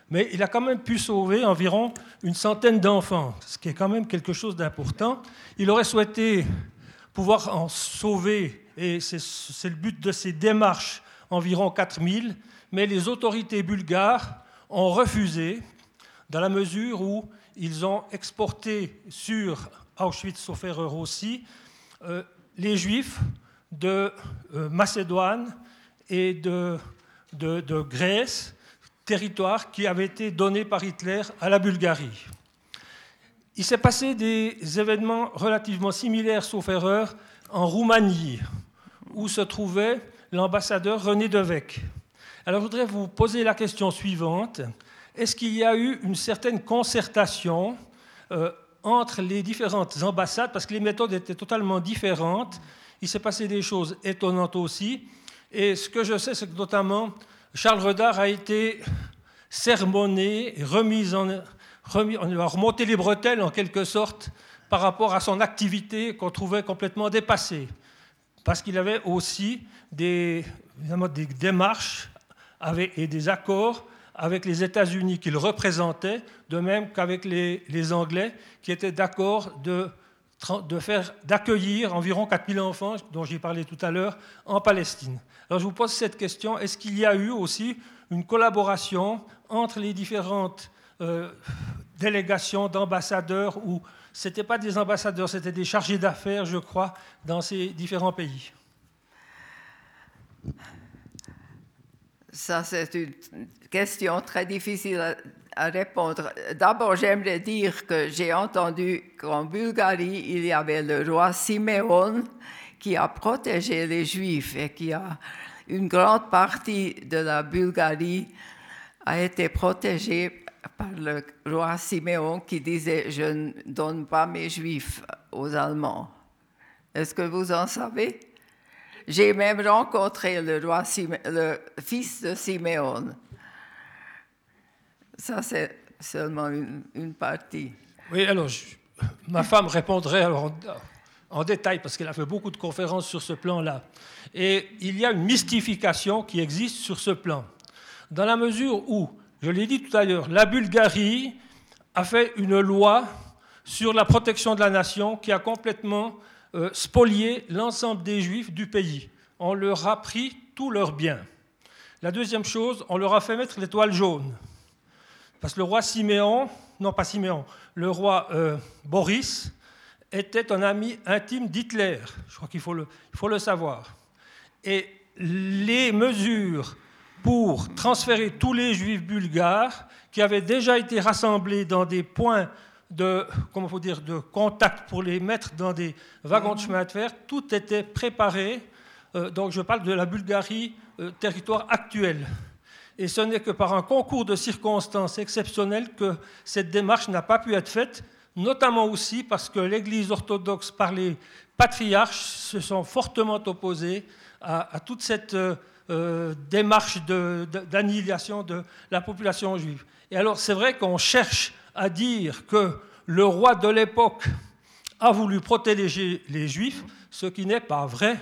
mais il a quand même pu sauver environ une centaine d'enfants, ce qui est quand même quelque chose d'important. Il aurait souhaité pouvoir en sauver, et c'est le but de ces démarches, environ 4000, mais les autorités bulgares ont refusé dans la mesure où ils ont exporté sur Auschwitz-Soferer aussi euh, les Juifs de euh, Macédoine et de, Grèce, territoire qui avait été donné par Hitler à la Bulgarie. Il s'est passé des événements relativement similaires, sauf erreur, en Roumanie, où se trouvait l'ambassadeur René Devec. Alors je voudrais vous poser la question suivante est-ce qu'il y a eu une certaine concertation euh, entre les différentes ambassades, parce que les méthodes étaient totalement différentes. Il s'est passé des choses étonnantes aussi. Et ce que je sais, c'est que notamment Charles Redard a été sermonné, remis en, remonté les bretelles en quelque sorte par rapport à son activité qu'on trouvait complètement dépassée. Parce qu'il avait aussi des démarches et des accords avec les États-Unis qu'il représentait, de même qu'avec les, Anglais qui étaient d'accord de, d'accueillir environ 4000 enfants, dont j'ai parlé tout à l'heure, en Palestine. Alors je vous pose cette question, est-ce qu'il y a eu aussi une collaboration entre les différentes euh, délégations d'ambassadeurs ou ce n'étaient pas des ambassadeurs, c'était des chargés d'affaires, je crois, dans ces différents pays? Ça, c'est une question très difficile à, répondre. D'abord, j'aimerais dire que j'ai entendu qu'en Bulgarie, il y avait le roi Siméon qui a protégé les Juifs et qui a, une grande partie de la Bulgarie a été protégée par le roi Siméon qui disait Je ne donne pas mes juifs aux Allemands. Est-ce que vous en savez? J'ai même rencontré le, fils de Siméon. Ça, c'est seulement une, partie. Oui, alors, ma femme répondrait en, détail parce qu'elle a fait beaucoup de conférences sur ce plan-là. Et il y a une mystification qui existe sur ce plan. Dans la mesure où je l'ai dit tout à l'heure, la Bulgarie a fait une loi sur la protection de la nation qui a complètement euh, spolié l'ensemble des juifs du pays. On leur a pris tous leurs biens. La deuxième chose, on leur a fait mettre l'étoile jaune. Parce que le roi Siméon, non pas Siméon, le roi euh, Boris était un ami intime d'Hitler. Je crois qu'il faut le, faut le savoir. Et les mesures pour transférer tous les juifs bulgares qui avaient déjà été rassemblés dans des points de, comment faut dire, de contact pour les mettre dans des wagons de chemin de fer. Tout était préparé. Euh, donc je parle de la Bulgarie, euh, territoire actuel. Et ce n'est que par un concours de circonstances exceptionnelles que cette démarche n'a pas pu être faite, notamment aussi parce que l'Église orthodoxe par les patriarches se sont fortement opposés à, toute cette... Euh, démarche d'annihilation de, la population juive. Et alors c'est vrai qu'on cherche à dire que le roi de l'époque a voulu protéger les juifs, ce qui n'est pas vrai,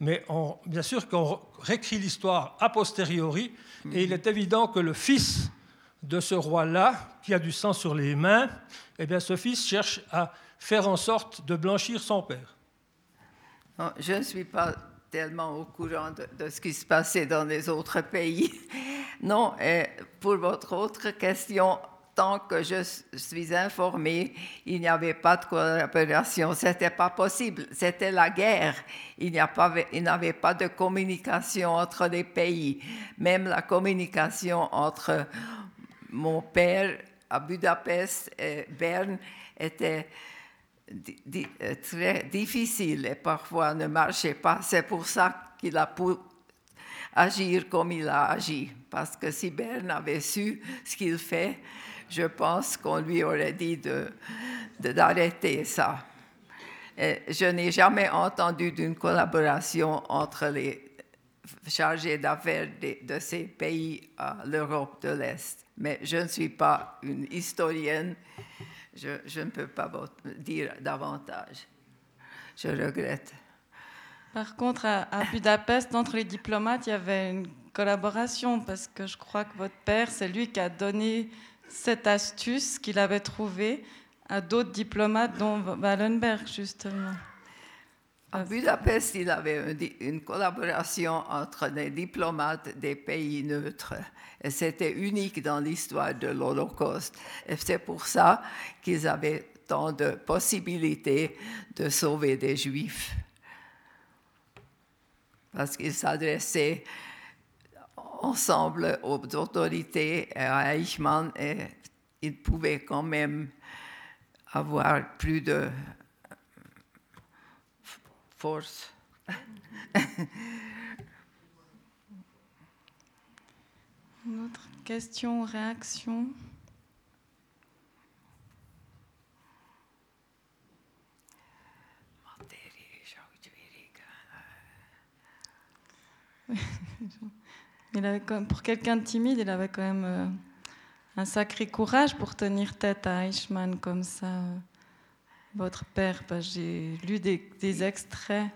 mais bien sûr qu'on réécrit l'histoire a posteriori, et il est évident que le fils de ce roi-là, qui a du sang sur les mains, eh bien ce fils cherche à faire en sorte de blanchir son père. je ne suis pas tellement au courant de, ce qui se passait dans les autres pays. Non, et pour votre autre question, tant que je suis informée, il n'y avait pas de coopération. C'était pas possible. C'était la guerre. Il n'y avait pas de communication entre les pays. Même la communication entre mon père à Budapest et Berne était très difficile et parfois ne marchait pas. C'est pour ça qu'il a pu agir comme il a agi. Parce que si Berne avait su ce qu'il fait, je pense qu'on lui aurait dit de, d'arrêter ça. Je n'ai jamais entendu d'une collaboration entre les chargés d'affaires de, ces pays à l'Europe de l'Est. Mais je ne suis pas une historienne je, ne peux pas dire davantage. Je regrette. Par contre, à, Budapest, entre les diplomates, il y avait une collaboration parce que je crois que votre père, c'est lui qui a donné cette astuce qu'il avait trouvée à d'autres diplomates, dont Wallenberg, justement. À Budapest, il avait une collaboration entre les diplomates des pays neutres. C'était unique dans l'histoire de l'Holocauste. Et c'est pour ça qu'ils avaient tant de possibilités de sauver des Juifs. Parce qu'ils s'adressaient ensemble aux autorités et à Eichmann et ils pouvaient quand même avoir plus de force. Une autre question, réaction? il avait pour quelqu'un de timide, il avait quand même euh, un sacré courage pour tenir tête à Eichmann comme ça. Votre père, j'ai lu des, extraits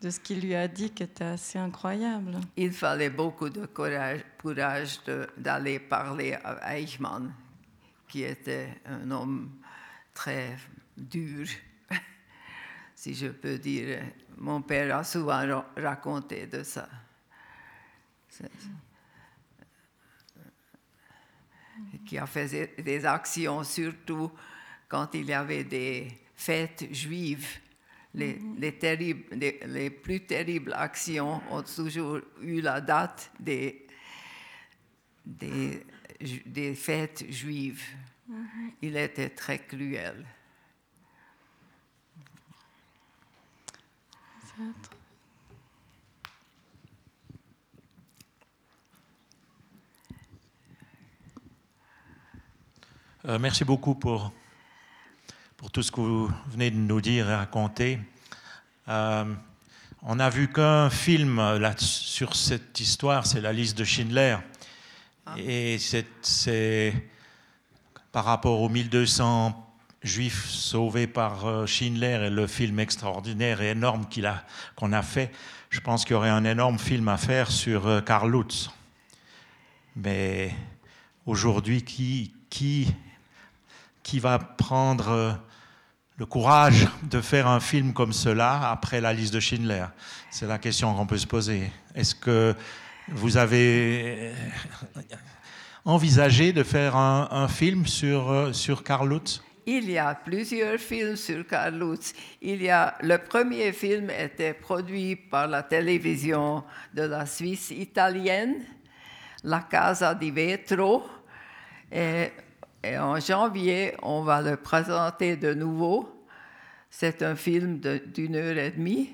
de ce qu'il lui a dit qui était assez incroyable. Il fallait beaucoup de courage, courage d'aller parler à Eichmann, qui était un homme très dur, si je peux dire. Mon père a souvent raconté de ça. Qui a fait des actions, surtout quand il y avait des fêtes juives. Les, les, terribles, les, plus terribles actions ont toujours eu la date des, des, des fêtes juives. Il était très cruel. Euh, merci beaucoup pour, pour tout ce que vous venez de nous dire et raconter. Euh, on n'a vu qu'un film là, sur cette histoire, c'est la liste de Schindler. Ah. Et c'est par rapport aux 1200 juifs sauvés par euh, Schindler et le film extraordinaire et énorme qu'on a, a, fait, je pense qu'il y aurait un énorme film à faire sur euh, Karl Lutz. Mais aujourd'hui, qui, qui, qui va prendre euh, le courage de faire un film comme cela après la liste de Schindler C'est la question qu'on peut se poser. Est-ce que vous avez envisagé de faire un, film sur, sur Karl Lutz? Il y a plusieurs films sur Karl Lutz. Il y a, le premier film était produit par la télévision de la Suisse italienne, La Casa di Vetro. Et, en janvier, on va le présenter de nouveau. C'est un film d'une heure et demie.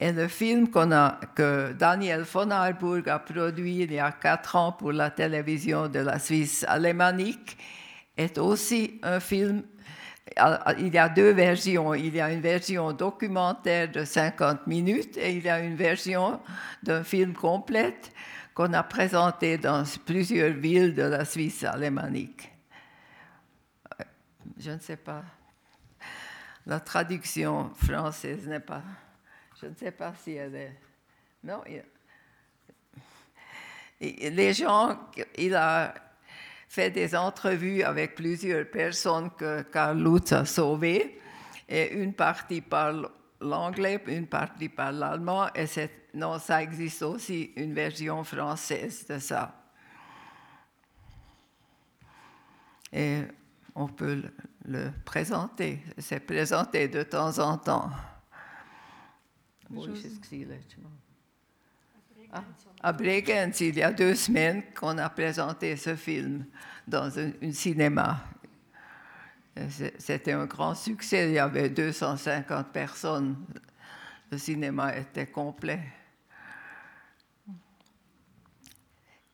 Et le film que Daniel von Arburg a produit il y a quatre ans pour la télévision de la Suisse alémanique est aussi un film il y a deux versions. Il y a une version documentaire de 50 minutes et il y a une version d'un film complète qu'on a présenté dans plusieurs villes de la Suisse alémanique. Je ne sais pas. La traduction française n'est pas. Je ne sais pas si elle est. Non. Les gens, il a fait des entrevues avec plusieurs personnes que Karl Lutz a sauvées, et une partie parle l'anglais, une partie parle l'allemand, et non, ça existe aussi une version française de ça. Et on peut le, présenter, c'est présenté de temps en temps. à Bregenz, il y a deux semaines qu'on a présenté ce film dans un, cinéma. C'était un grand succès, il y avait 250 personnes, le cinéma était complet.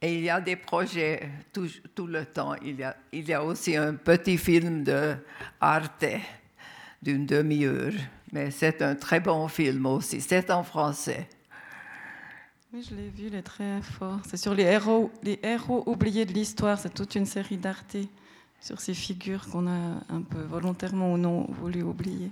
Et il y a des projets tout, le temps. Il y, a, il y, a, aussi un petit film de Arte d'une demi-heure, mais c'est un très bon film aussi. C'est en français. Oui, je l'ai vu, il est très fort. C'est sur les héros, les héros oubliés de l'histoire. C'est toute une série d'Arte sur ces figures qu'on a un peu volontairement ou non voulu oublier.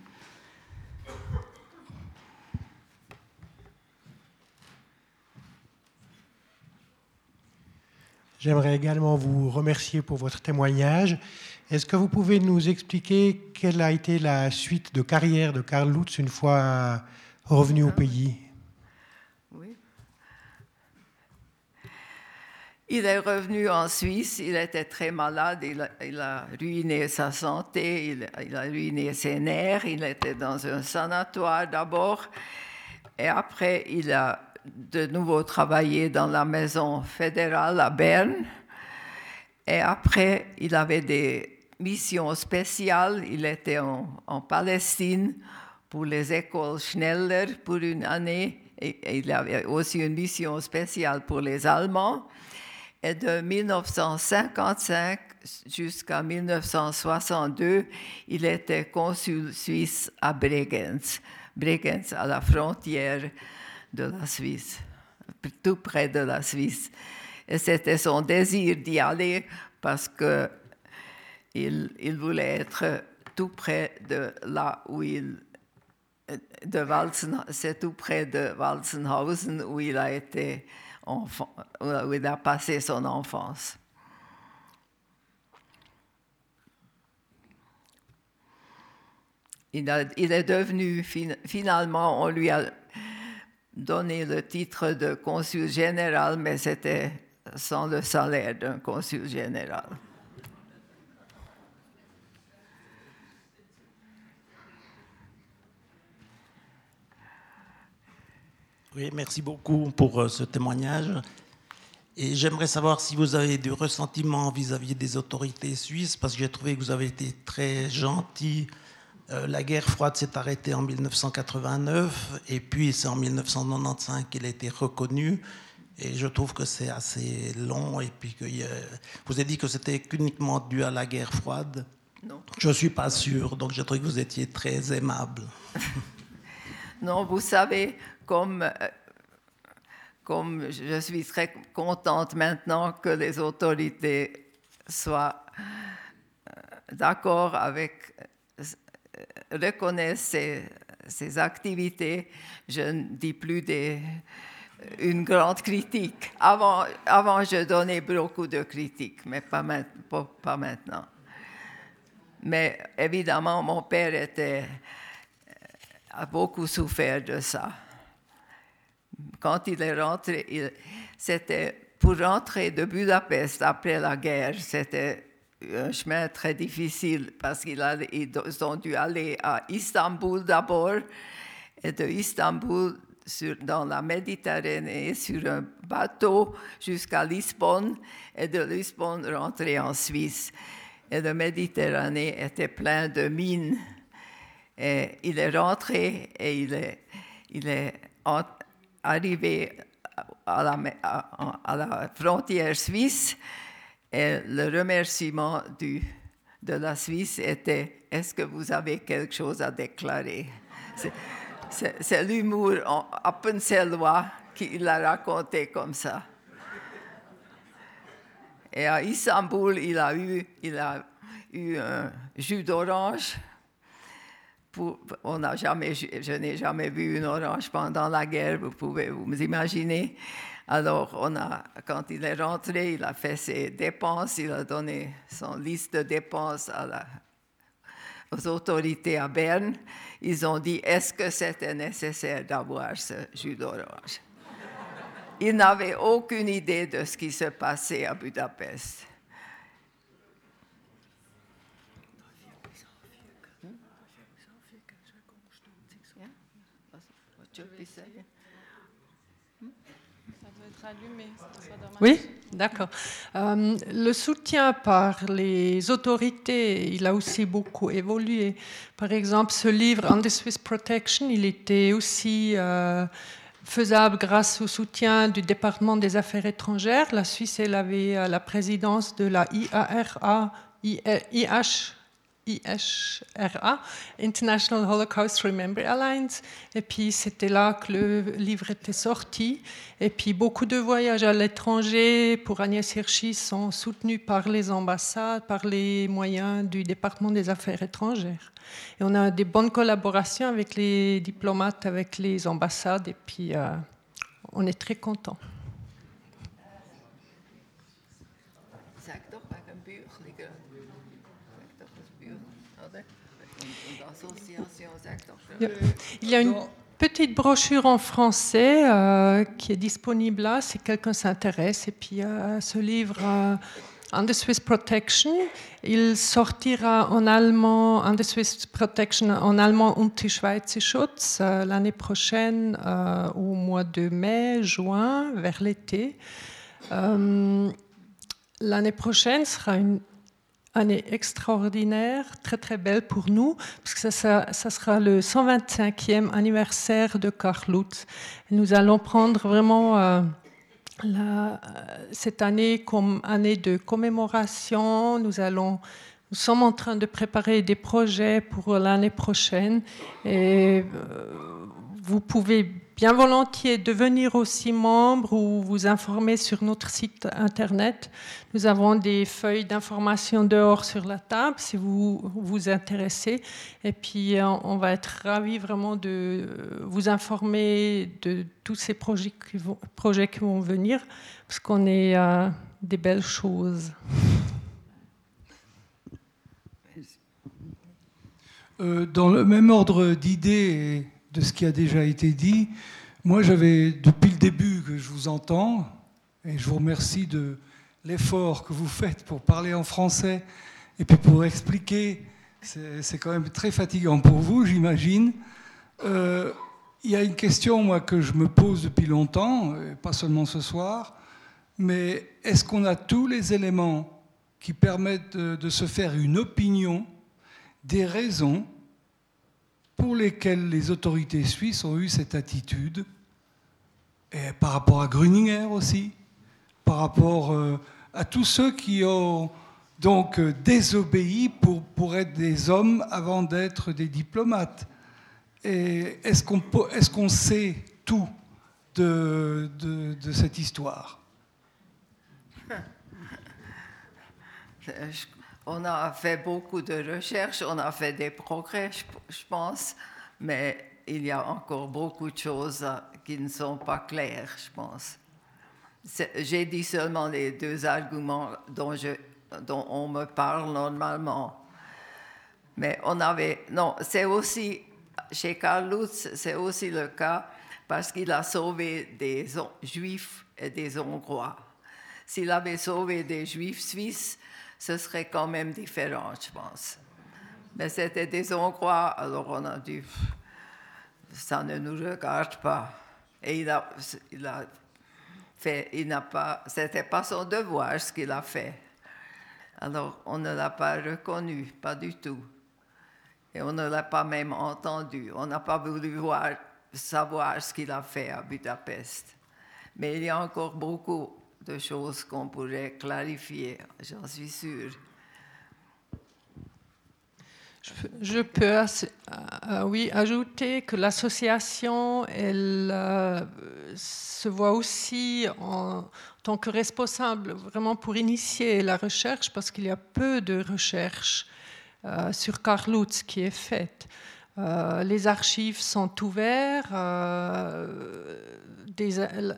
J'aimerais également vous remercier pour votre témoignage. Est-ce que vous pouvez nous expliquer quelle a été la suite de carrière de Karl Lutz une fois revenu au pays? Il est revenu en Suisse, il était très malade, il a, ruiné sa santé, il, a ruiné ses nerfs, il était dans un sanatoire d'abord, et après il a de nouveau travaillé dans la maison fédérale à Berne, et après il avait des missions spéciales, il était en, Palestine pour les écoles Schneller pour une année, et il avait aussi une mission spéciale pour les Allemands. Et de 1955 jusqu'à 1962, il était consul suisse à Bregenz, Bregenz à la frontière de la Suisse, tout près de la Suisse. Et c'était son désir d'y aller parce que il, voulait être tout près de là où il de c'est tout près de Walzenhausen où il a été où il a passé son enfance. Il, il, est devenu, finalement, on lui a donné le titre de consul général, mais c'était sans le salaire d'un consul général. Oui, merci beaucoup pour euh, ce témoignage. Et j'aimerais savoir si vous avez du ressentiment vis-à-vis des autorités suisses, parce que j'ai trouvé que vous avez été très gentil. Euh, la guerre froide s'est arrêtée en 1989, et puis c'est en 1995 qu'il a été reconnu. Et je trouve que c'est assez long. Et puis que vous avez dit que c'était uniquement dû à la guerre froide. Non. Je ne suis pas sûr. Donc je trouve que vous étiez très aimable. non, vous savez, comme, euh, comme je suis très contente maintenant que les autorités soient euh, d'accord avec, euh, reconnaissent ces, activités, je ne dis plus une grande critique. Avant, avant, je donnais beaucoup de critiques, mais pas, maintenant. Mais évidemment, mon père était, a beaucoup souffert de ça. Quand il est rentré, c'était pour rentrer de Budapest après la guerre, c'était chemin très difficile parce qu'ils ont dû aller à Istanbul d'abord et de Istanbul dans la Méditerranée sur un bateau jusqu'à Lisbonne et de Lisbonne rentrer en Suisse. Et la Méditerranée était pleine de mines. Et il est rentré et il est, arrivé à, la, frontière suisse et le remerciement de la Suisse était Est-ce que vous avez quelque chose à déclarer? C'est l'humour à Pensellois qui l'a raconté comme ça. Et à Istanbul, il a eu, il a eu un jus d'orange. On jamais, je n'ai jamais vu une orange pendant la guerre, vous pouvez vous imaginer. Alors, quand il est rentré, il a fait ses dépenses, il a donné son liste de dépenses aux autorités à Berne, ils ont dit est-ce que c'était nécessaire d'avoir ce jus d'orange? Ils n'avaient aucune idée de ce qui se passait à Budapest. Oui, d'accord. Euh, le soutien par les autorités, il a aussi beaucoup évolué. Par exemple, ce livre, the Swiss Protection, il était aussi euh, faisable grâce au soutien du département des affaires étrangères. La Suisse, elle avait euh, la présidence de la IARA, IH, IHRA, International Holocaust Remember Alliance. Et puis c'était là que le livre était sorti. Et puis beaucoup de voyages à l'étranger pour Agnès Hirschi sont soutenus par les ambassades, par les moyens du département des affaires étrangères. Et on a des bonnes collaborations avec les diplomates, avec les ambassades. Et puis euh, on est très contents. Il y a une petite brochure en français euh, qui est disponible là si quelqu'un s'intéresse. Et puis euh, ce livre, euh, Under Swiss Protection, il sortira en allemand, Under Swiss Protection en allemand und die Schweizer Schutz l'année prochaine au mois de mai, juin, vers l'été. L'année prochaine sera une année extraordinaire, très très belle pour nous, parce que ça, sera le 125e anniversaire de Karl Lutz. Nous allons prendre vraiment euh, la, cette année comme année de commémoration. Nous nous sommes en train de préparer des projets pour l'année prochaine et euh, vous pouvez bien volontiers devenir aussi membre ou vous informer sur notre site internet. Nous avons des feuilles d'information dehors sur la table si vous vous intéressez. Et puis, euh, on va être ravis vraiment de vous informer de tous ces projets qui vont, venir, parce qu'on est à des belles choses. Euh, dans le même ordre d'idées de ce qui a déjà été dit. Moi, j'avais, depuis le début que je vous entends, et je vous remercie de l'effort que vous faites pour parler en français et puis pour expliquer, c'est quand même très fatigant pour vous, j'imagine. Euh, il y a une question, moi, que je me pose depuis longtemps, pas seulement ce soir, mais est-ce qu'on a tous les éléments qui permettent de se faire une opinion des raisons pour lesquels les autorités suisses ont eu cette attitude et par rapport à Gruninger aussi, par rapport à tous ceux qui ont donc désobéi pour, pour être des hommes avant d'être des diplomates. Est-ce qu'on est sait tout de, de, de cette histoire? On a fait beaucoup de recherches, on a fait des progrès, je pense, mais il y a encore beaucoup de choses qui ne sont pas claires, je pense. J'ai dit seulement les deux arguments dont, je, dont on me parle normalement. Mais on avait. Non, c'est aussi. Chez Karl Lutz, c'est aussi le cas parce qu'il a sauvé des Juifs et des Hongrois. S'il avait sauvé des Juifs suisses, ce serait quand même différent, je pense. Mais c'était des Hongrois, alors on a dit, ça ne nous regarde pas. Et il a, il a fait, il n'a pas, c'était pas son devoir ce qu'il a fait. Alors on ne l'a pas reconnu, pas du tout. Et on ne l'a pas même entendu. On n'a pas voulu voir, savoir ce qu'il a fait à Budapest. Mais il y a encore beaucoup de choses qu'on pourrait clarifier, j'en suis sûre. Je peux euh, euh, oui, ajouter que l'association elle, euh, se voit aussi en, tant que responsable vraiment pour initier la recherche parce qu'il y a peu de recherche sur Karl Lutz qui est faite. Les archives sont ouvertes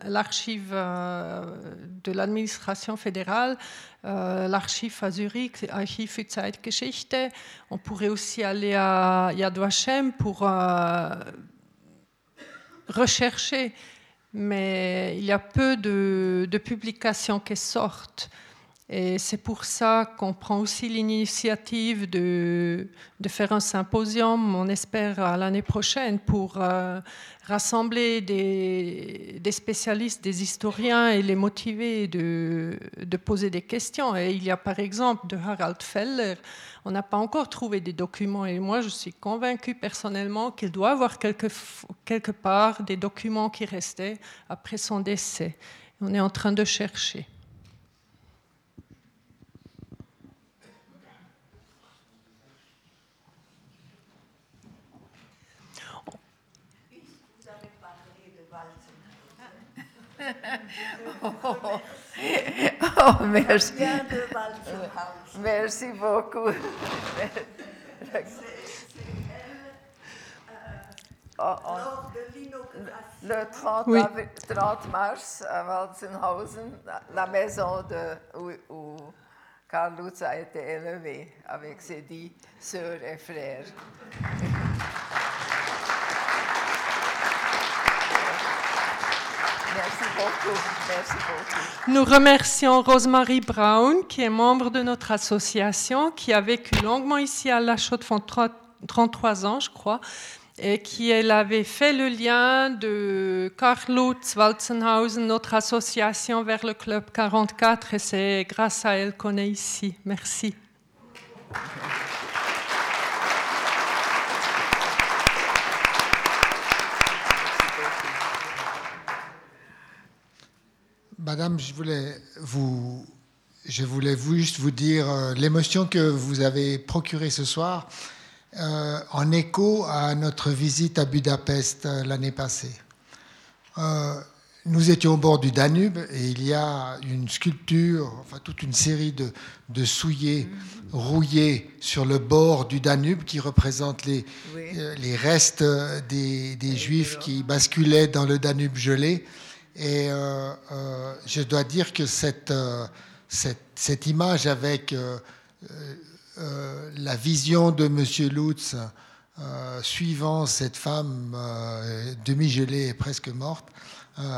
l'archive euh, de l'administration fédérale, euh, l'archive à Zurich, l'archive für Zeitgeschichte. On pourrait aussi aller à Yad Vashem pour euh, rechercher, mais il y a peu de, de publications qui sortent. Et c'est pour ça qu'on prend aussi l'initiative de, faire un symposium, on espère à l'année prochaine, pour euh, rassembler des, spécialistes, des historiens et les motiver de, poser des questions. Et il y a par exemple de Harald Feller, on n'a pas encore trouvé des documents et moi je suis convaincue personnellement qu'il doit avoir quelque part des documents qui restaient après son décès. On est en train de chercher. Oh, merci. Merci beaucoup. Oh, oh. Le 30, oui. 30, mars à Walzenhausen, la maison de, où, où Karl Lutz a été élevé avec ses dix sœurs et frères. Nous remercions Rosemary Brown, qui est membre de notre association, qui a vécu longuement ici à La Chaux de Fonds, 33 ans, je crois, et qui elle avait fait le lien de Karl Lutz, Walzenhausen, notre association, vers le Club 44, et c'est grâce à elle qu'on est ici. Merci. Madame, je voulais vous, je voulais juste vous dire euh, l'émotion que vous avez procurée ce soir euh, en écho à notre visite à Budapest euh, l'année passée. nous étions au bord du Danube et il y a une sculpture, enfin toute une série de, de souillés rouillés sur le bord du Danube qui représentent les, les restes des, des Juifs qui basculaient dans le Danube gelé. Et euh, euh, je dois dire que cette, euh, cette, image avec la vision de M. Lutz suivant cette femme demi-gelée et presque morte,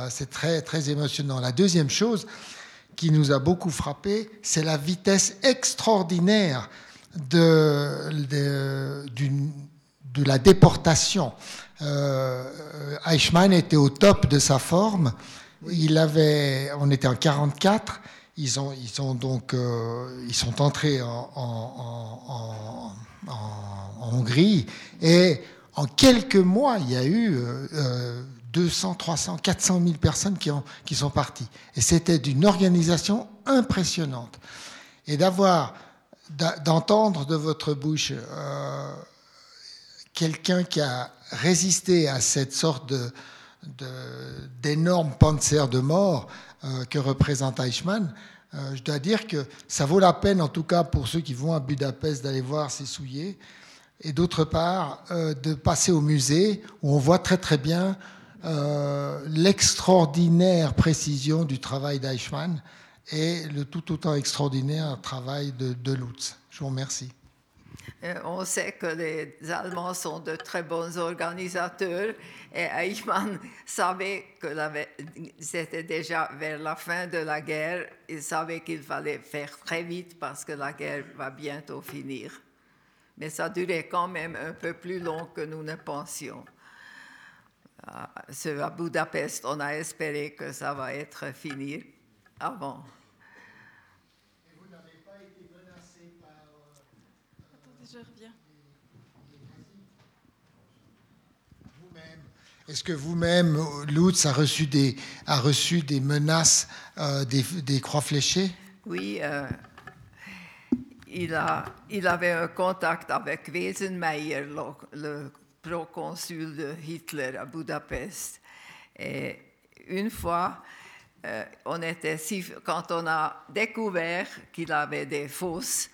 c'est très, très émotionnant. La deuxième chose qui nous a beaucoup frappé, c'est la vitesse extraordinaire de, de, la déportation Eichmann était au top de sa forme. Il avait, on était en 44. Ils ont, ils ont donc, euh, ils sont entrés en, Hongrie et en quelques mois, il y a eu 200, 300, 400 000 personnes qui, ont, qui sont parties. Et c'était d'une organisation impressionnante. Et d'avoir, d'entendre de votre bouche euh, quelqu'un qui a résisté à cette sorte de, d'énorme panzer de mort euh, que représente Eichmann, euh, je dois dire que ça vaut la peine, en tout cas pour ceux qui vont à Budapest, d'aller voir ces souliers. Et d'autre part, euh, de passer au musée où on voit très très bien l'extraordinaire précision du travail d'Eichmann et le tout autant extraordinaire travail de, de Lutz. Je vous remercie. Euh, on sait que les Allemands sont de très bons organisateurs et Eichmann savait que c'était déjà vers la fin de la guerre. Il savait qu'il fallait faire très vite parce que la guerre va bientôt finir. Mais ça durait quand même un peu plus long que nous ne pensions. À Budapest, on a espéré que ça va être fini avant. Est-ce que vous-même, Lutz, a reçu des, a reçu des menaces euh, des, croix fléchées? Oui, euh, il, a, il avait un contact avec Wesenmeyer, le, proconsul de Hitler à Budapest. Et une fois, euh, on était quand on a découvert qu'il avait des fausses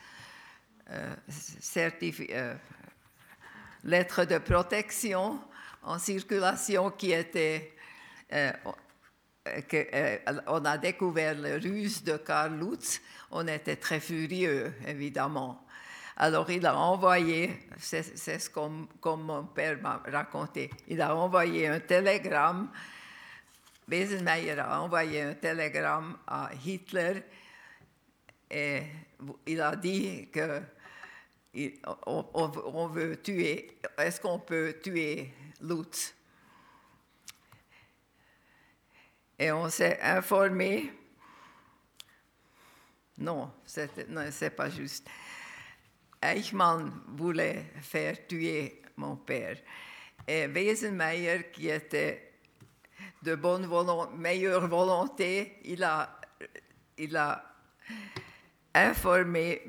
lettres de protection, en circulation qui était... Euh, que, euh, on a découvert le ruse de Karl Lutz, on était très furieux, évidemment. Alors il a envoyé, c'est ce comme mon père m'a raconté, il a envoyé un télégramme, Besenmeyer a envoyé un télégramme à Hitler et il a dit que on, on veut tuer, est-ce qu'on peut tuer Lutz. Et on s'est informé. Non, c'est pas juste. Eichmann voulait faire tuer mon père. Et Wesenmeyer, qui était de bonne volonté, meilleure volonté, il a, il a informé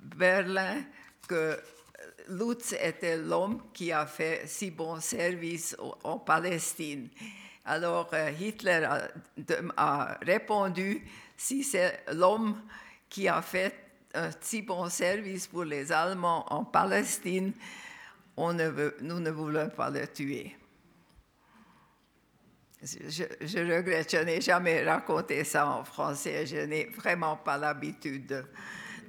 Berlin que Lutz était l'homme qui a fait si bon service en Palestine. Alors euh, Hitler a, répondu, si c'est l'homme qui a fait un si bon service pour les Allemands en Palestine, nous ne voulons pas le tuer. Je regrette, je n'ai jamais raconté ça en français, je n'ai vraiment pas l'habitude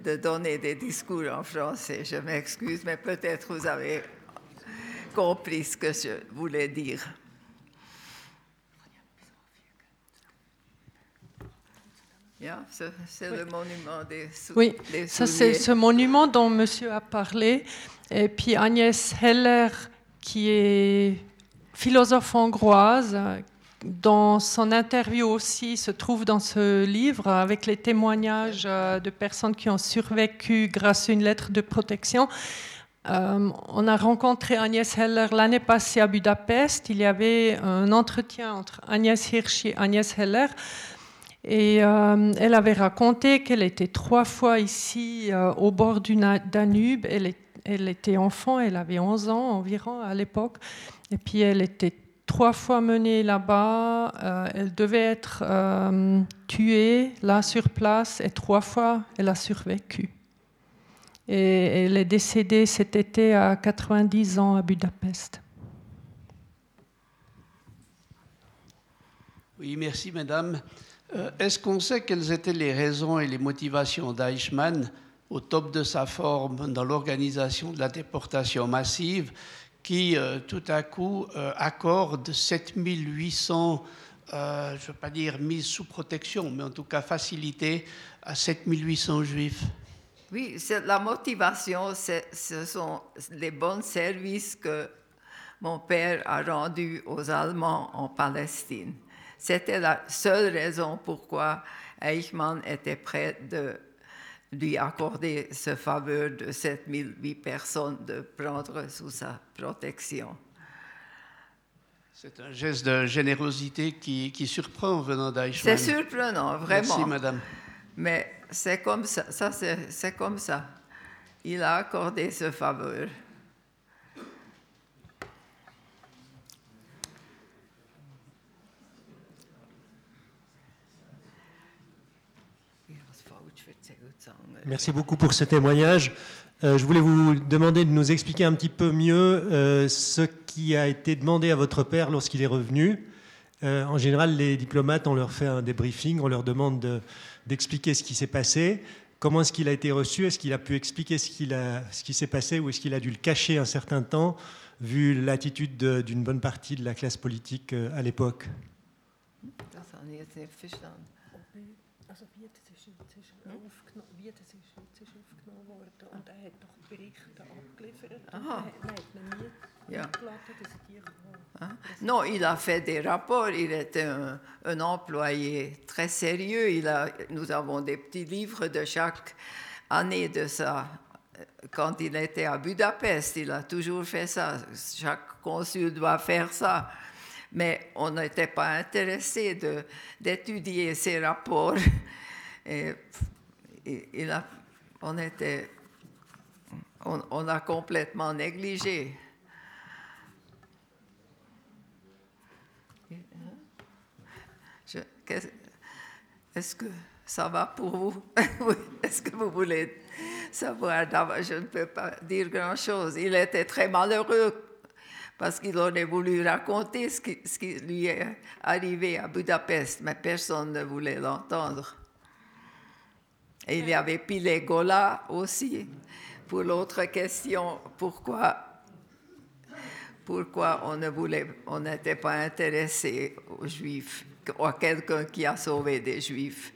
de donner des discours en français. Je m'excuse, mais peut-être vous avez compris ce que je voulais dire. c'est le monument des Oui, ça c'est ce monument dont monsieur a parlé. Et puis Agnès Heller, qui est philosophe hongroise, dans son interview aussi se trouve dans ce livre avec les témoignages euh, de personnes qui ont survécu grâce à une lettre de protection. Euh, on a rencontré Agnès Heller l'année passée à Budapest. Il y avait un entretien entre Agnès Hirsch et Agnès Heller. Euh, elle avait raconté qu'elle était trois fois ici au bord du Danube. Elle, elle était enfant, elle avait 11 ans environ à l'époque. Et puis elle était trois fois menée là-bas. Euh, elle devait être euh, tuée là sur place et trois fois elle a survécu. Et elle est décédée cet été à 90 ans à Budapest. Oui, merci madame. Euh, est-ce qu'on sait quelles étaient les raisons et les motivations d'Eichmann au top de sa forme dans l'organisation de la déportation massive qui euh, tout à coup euh, accorde 7800, euh, je ne veux pas dire mise sous protection, mais en tout cas facilité à 7800 juifs. Oui, la motivation, ce sont les bons services que mon père a rendus aux Allemands en Palestine. C'était la seule raison pourquoi Eichmann était prêt de lui accorder ce faveur de 7008 personnes de prendre sous sa protection. C'est un geste de générosité qui, qui surprend venant d'Eichmann. C'est surprenant, vraiment. Merci, madame. Mais c'est comme ça, ça c'est comme ça. Il a accordé ce faveur. Merci beaucoup pour ce témoignage. Euh, je voulais vous demander de nous expliquer un petit peu mieux euh, ce qui a été demandé à votre père lorsqu'il est revenu. Euh, en général, les diplomates, on leur fait un débriefing, on leur demande d'expliquer ce qui s'est passé. Comment est-ce qu'il a été reçu Est-ce qu'il a pu expliquer ce, ce qui s'est passé ou est-ce qu'il a dû le cacher un certain temps, vu l'attitude d'une bonne partie de la classe politique à l'époque Non, il a fait des rapports. Il était un, employé très sérieux. Il a, nous avons des petits livres de chaque année de ça. Quand il était à Budapest, il a toujours fait ça. Chaque consul doit faire ça. Mais on n'était pas intéressé d'étudier ces rapports. Et, il a, on était on, a complètement négligé. Est-ce que ça va pour vous? Est-ce que vous voulez savoir Je ne peux pas dire grand-chose. Il était très malheureux parce qu'il aurait voulu raconter ce qui, ce qui, lui est arrivé à Budapest, mais personne ne voulait l'entendre. Et il y avait Pilegola aussi pour l'autre question, pourquoi, pourquoi on ne voulait, on n'était pas intéressé aux Juifs, ou à quelqu'un qui a sauvé des Juifs?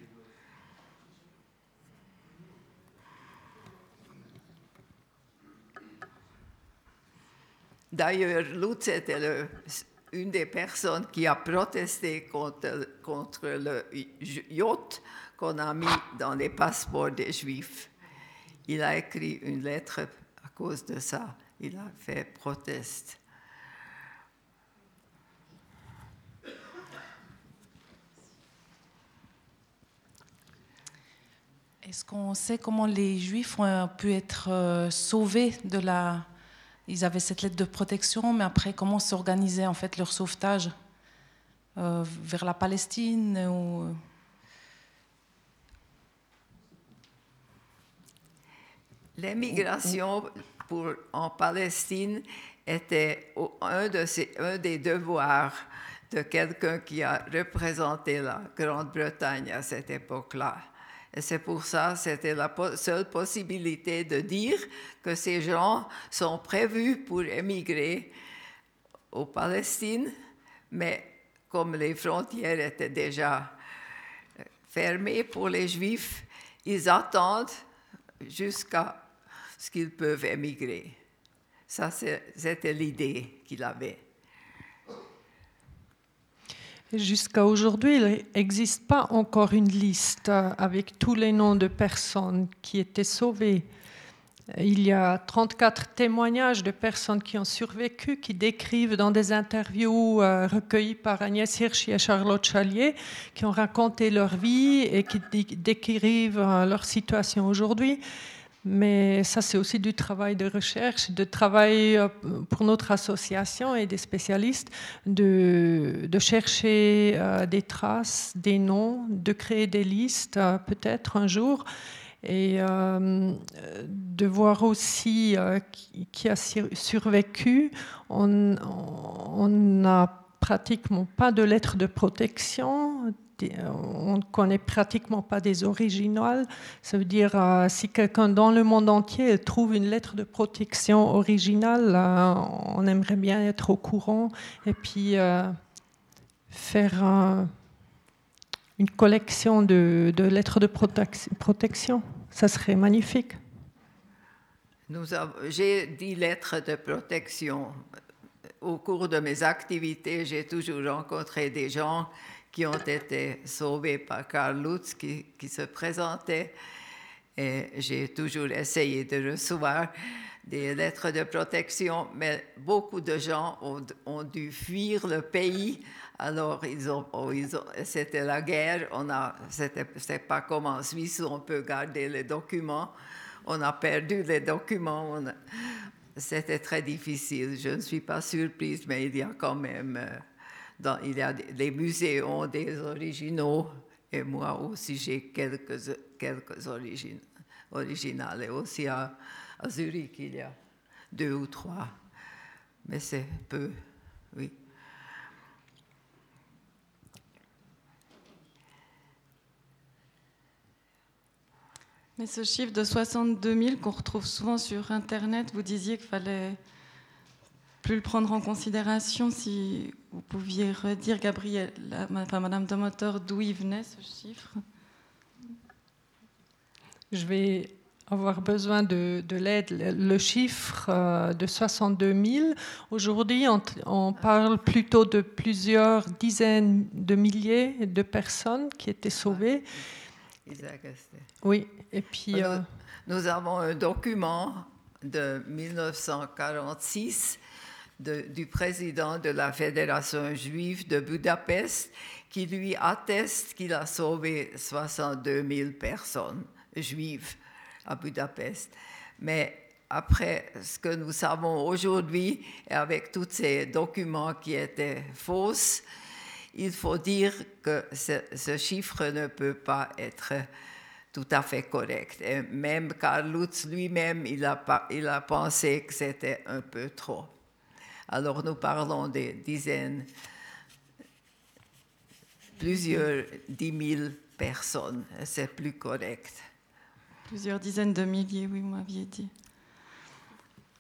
D'ailleurs, Lutz était une des personnes qui a protesté contre le yacht qu'on a mis dans les passeports des Juifs. Il a écrit une lettre à cause de ça. Il a fait proteste. Est-ce qu'on sait comment les Juifs ont pu être euh, sauvés de la... Ils avaient cette lettre de protection, mais après, comment s'organisait en fait leur sauvetage euh, vers la Palestine ou... L'émigration pour, en Palestine était un, de un des devoirs de quelqu'un qui a représenté la Grande-Bretagne à cette époque-là. Et c'est pour ça, c'était la seule possibilité de dire que ces gens sont prévus pour émigrer aux Palestine, mais comme les frontières étaient déjà euh, fermées pour les Juifs, ils attendent jusqu'à ce qu'ils peuvent émigrer. Ça, c'était l'idée qu'il avait. Jusqu'à aujourd'hui, il n'existe pas encore une liste avec tous les noms de personnes qui étaient sauvées. Il y a 34 témoignages de personnes qui ont survécu, qui décrivent dans des interviews euh, recueillies par Agnès Hirsch et Charlotte Chalier, qui ont raconté leur vie et qui décrivent euh, leur situation aujourd'hui. Mais ça, c'est aussi du travail de recherche, de travail euh, pour notre association et des spécialistes, de, chercher euh, des traces, des noms, de créer des listes, euh, peut-être un jour, et de voir aussi qui, a survécu. On n'a pratiquement pas de lettres de protection on ne connaît pratiquement pas des originales. Ça veut dire, euh, si quelqu'un dans le monde entier trouve une lettre de protection originale, euh, on aimerait bien être au courant et puis euh, faire une collection de, lettres de protection. Ça serait magnifique. J'ai dit lettres de protection. Au cours de mes activités, j'ai toujours rencontré des gens qui ont été sauvés par Karl Lutz, qui, se présentait. Et j'ai toujours essayé de recevoir des lettres de protection, mais beaucoup de gens ont, dû fuir le pays. Alors, ils ont, oh, ils ont, c'était la guerre. On a, c'était, c'est pas comme en Suisse où on peut garder les documents. On a perdu les documents. c'était très difficile. Je ne suis pas surprise, mais il y a quand même, euh, il y a des musées ont des originaux et moi aussi j'ai quelques quelques originales et aussi à à Zurich, il y a deux ou trois, mais c'est peu, oui. Mais ce chiffre de 62 000 qu'on retrouve souvent sur Internet, vous disiez qu'il fallait plus le prendre en considération. Si vous pouviez redire, Gabriel, enfin, Madame de d'où il venait ce chiffre? Je vais avoir besoin de, l'aide. Le chiffre euh, de 62 000, aujourd'hui, on, parle plutôt de plusieurs dizaines de milliers de personnes qui étaient sauvées. Oui, et puis. Euh, nous avons un document de 1946 du président de la Fédération juive de Budapest qui lui atteste qu'il a sauvé 62 000 personnes juives à Budapest. Mais après ce que nous savons aujourd'hui, et avec tous ces documents qui étaient fausses, il faut dire que ce, chiffre ne peut pas être tout à fait correct. Et même Karl Lutz lui-même, il a, il a pensé que c'était un peu trop. Alors nous parlons des dizaines, plusieurs dix mille personnes. C'est plus correct. Plusieurs dizaines de milliers, oui, vous m'aviez dit.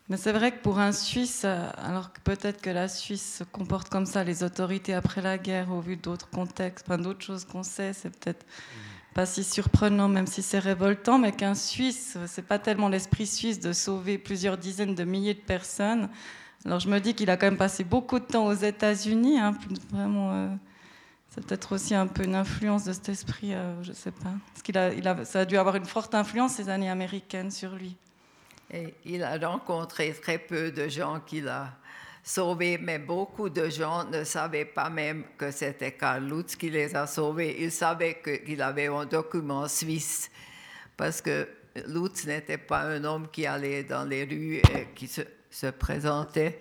Mais c'est vrai que pour un Suisse, euh, alors que peut-être que la Suisse se comporte comme ça, les autorités après la guerre, au vu d'autres contextes, enfin d'autres choses qu'on sait, c'est peut-être pas si surprenant, même si c'est révoltant, mais qu'un Suisse, c'est pas tellement l'esprit suisse de sauver plusieurs dizaines de milliers de personnes. Alors je me dis qu'il a quand même passé beaucoup de temps aux États-Unis, hein, vraiment. Euh, c'est peut-être aussi un peu une influence de cet esprit, euh, je ne sais pas. Parce qu'il ça a dû avoir une forte influence, ces années américaines, sur lui. Il a rencontré très peu de gens qu'il a sauvés, mais beaucoup de gens ne savaient pas même que c'était Karl Lutz qui les a sauvés. Ils savaient qu'il avait un document suisse, parce que Lutz n'était pas un homme qui allait dans les rues et qui se, se présentait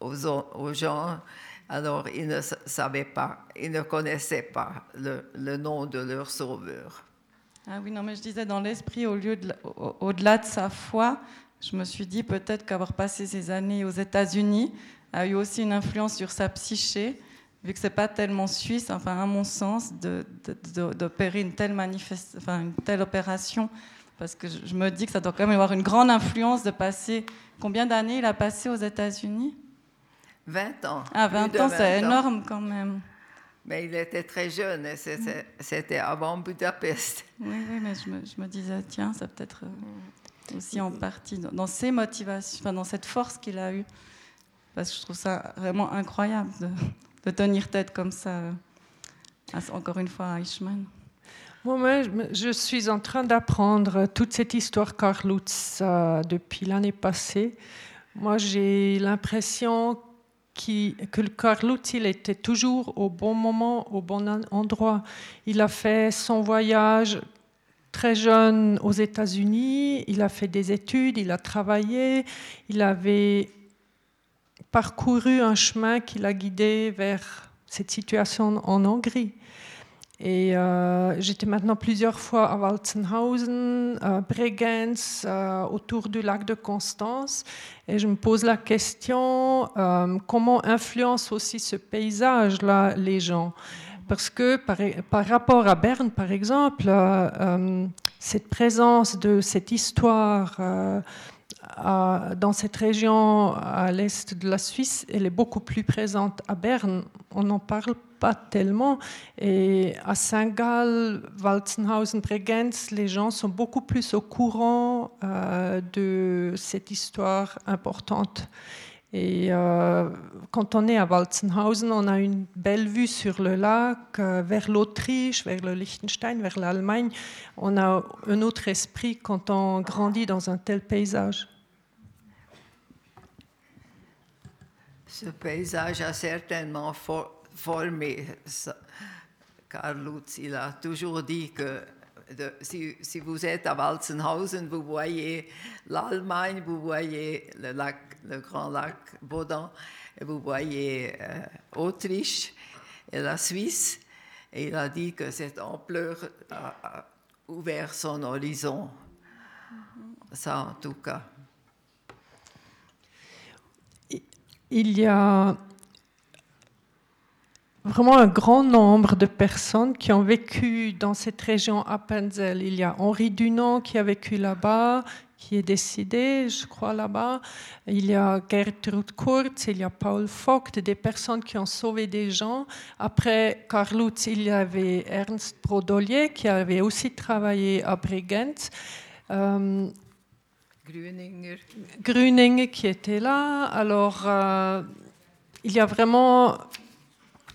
aux, gens alors, ils ne savaient pas, ils ne connaissaient pas le, nom de leur sauveur. Ah oui, non, mais je disais dans l'esprit, au lieu de, au-delà de sa foi, je me suis dit peut-être qu'avoir passé ces années aux États-Unis a eu aussi une influence sur sa psyché, vu que c'est pas tellement suisse, enfin à mon sens, d'opérer une telle enfin une telle opération, parce que je me dis que ça doit quand même avoir une grande influence de passer. Combien d'années il a passé aux États-Unis? 20 ans. Ah, 20 ans, c'est énorme quand même. Mais il était très jeune, c'était avant Budapest. Oui, oui, mais je me, je me disais, tiens, ça peut-être euh, aussi en partie dans, ses motivations, enfin, dans cette force qu'il a eue. Parce que je trouve ça vraiment incroyable de, de tenir tête comme ça, euh, encore une fois, à Eichmann. Moi, je suis en train d'apprendre toute cette histoire Karl Lutz euh, depuis l'année passée. Moi, j'ai l'impression que le Carlut, il était toujours au bon moment, au bon endroit. Il a fait son voyage très jeune aux États-Unis, il a fait des études, il a travaillé, il avait parcouru un chemin qui l'a guidé vers cette situation en Hongrie. Et euh, j'étais maintenant plusieurs fois à Walzenhausen, à Bregenz, euh, autour du lac de Constance. Et je me pose la question, euh, comment influence aussi ce paysage-là les gens? Parce que par, rapport à Berne, par exemple, cette présence de cette histoire dans cette région à l'est de la Suisse, elle est beaucoup plus présente à Berne. On n'en parle pas tellement. Et à Saint-Gall, Walzenhausen, Bregenz, les gens sont beaucoup plus au courant euh, de cette histoire importante. Et euh, quand on est à Walzenhausen, on a une belle vue sur le lac, euh, vers l'Autriche, vers le Liechtenstein, vers l'Allemagne. On a un autre esprit quand on grandit dans un tel paysage. Ce paysage a certainement formé Karl Lutz. Il a toujours dit que si, vous êtes à Walzenhausen, vous voyez l'Allemagne, vous voyez le, grand lac et vous voyez euh, Autriche et la Suisse. Et il a dit que cette ampleur a, ouvert son horizon. Ça, en tout cas. Il y a vraiment un grand nombre de personnes qui ont vécu dans cette région Appenzell. Il y a Henri Dunant qui a vécu là-bas, qui est décédé, je crois, là-bas. Il y a Gertrude Kurz, il y a Paul Vogt, des personnes qui ont sauvé des gens. Après Karl Lutz, il y avait Ernst Brodolier qui avait aussi travaillé à Bregenz. Euh, Grüninger. Grüninger qui était là. Alors, euh, il y a vraiment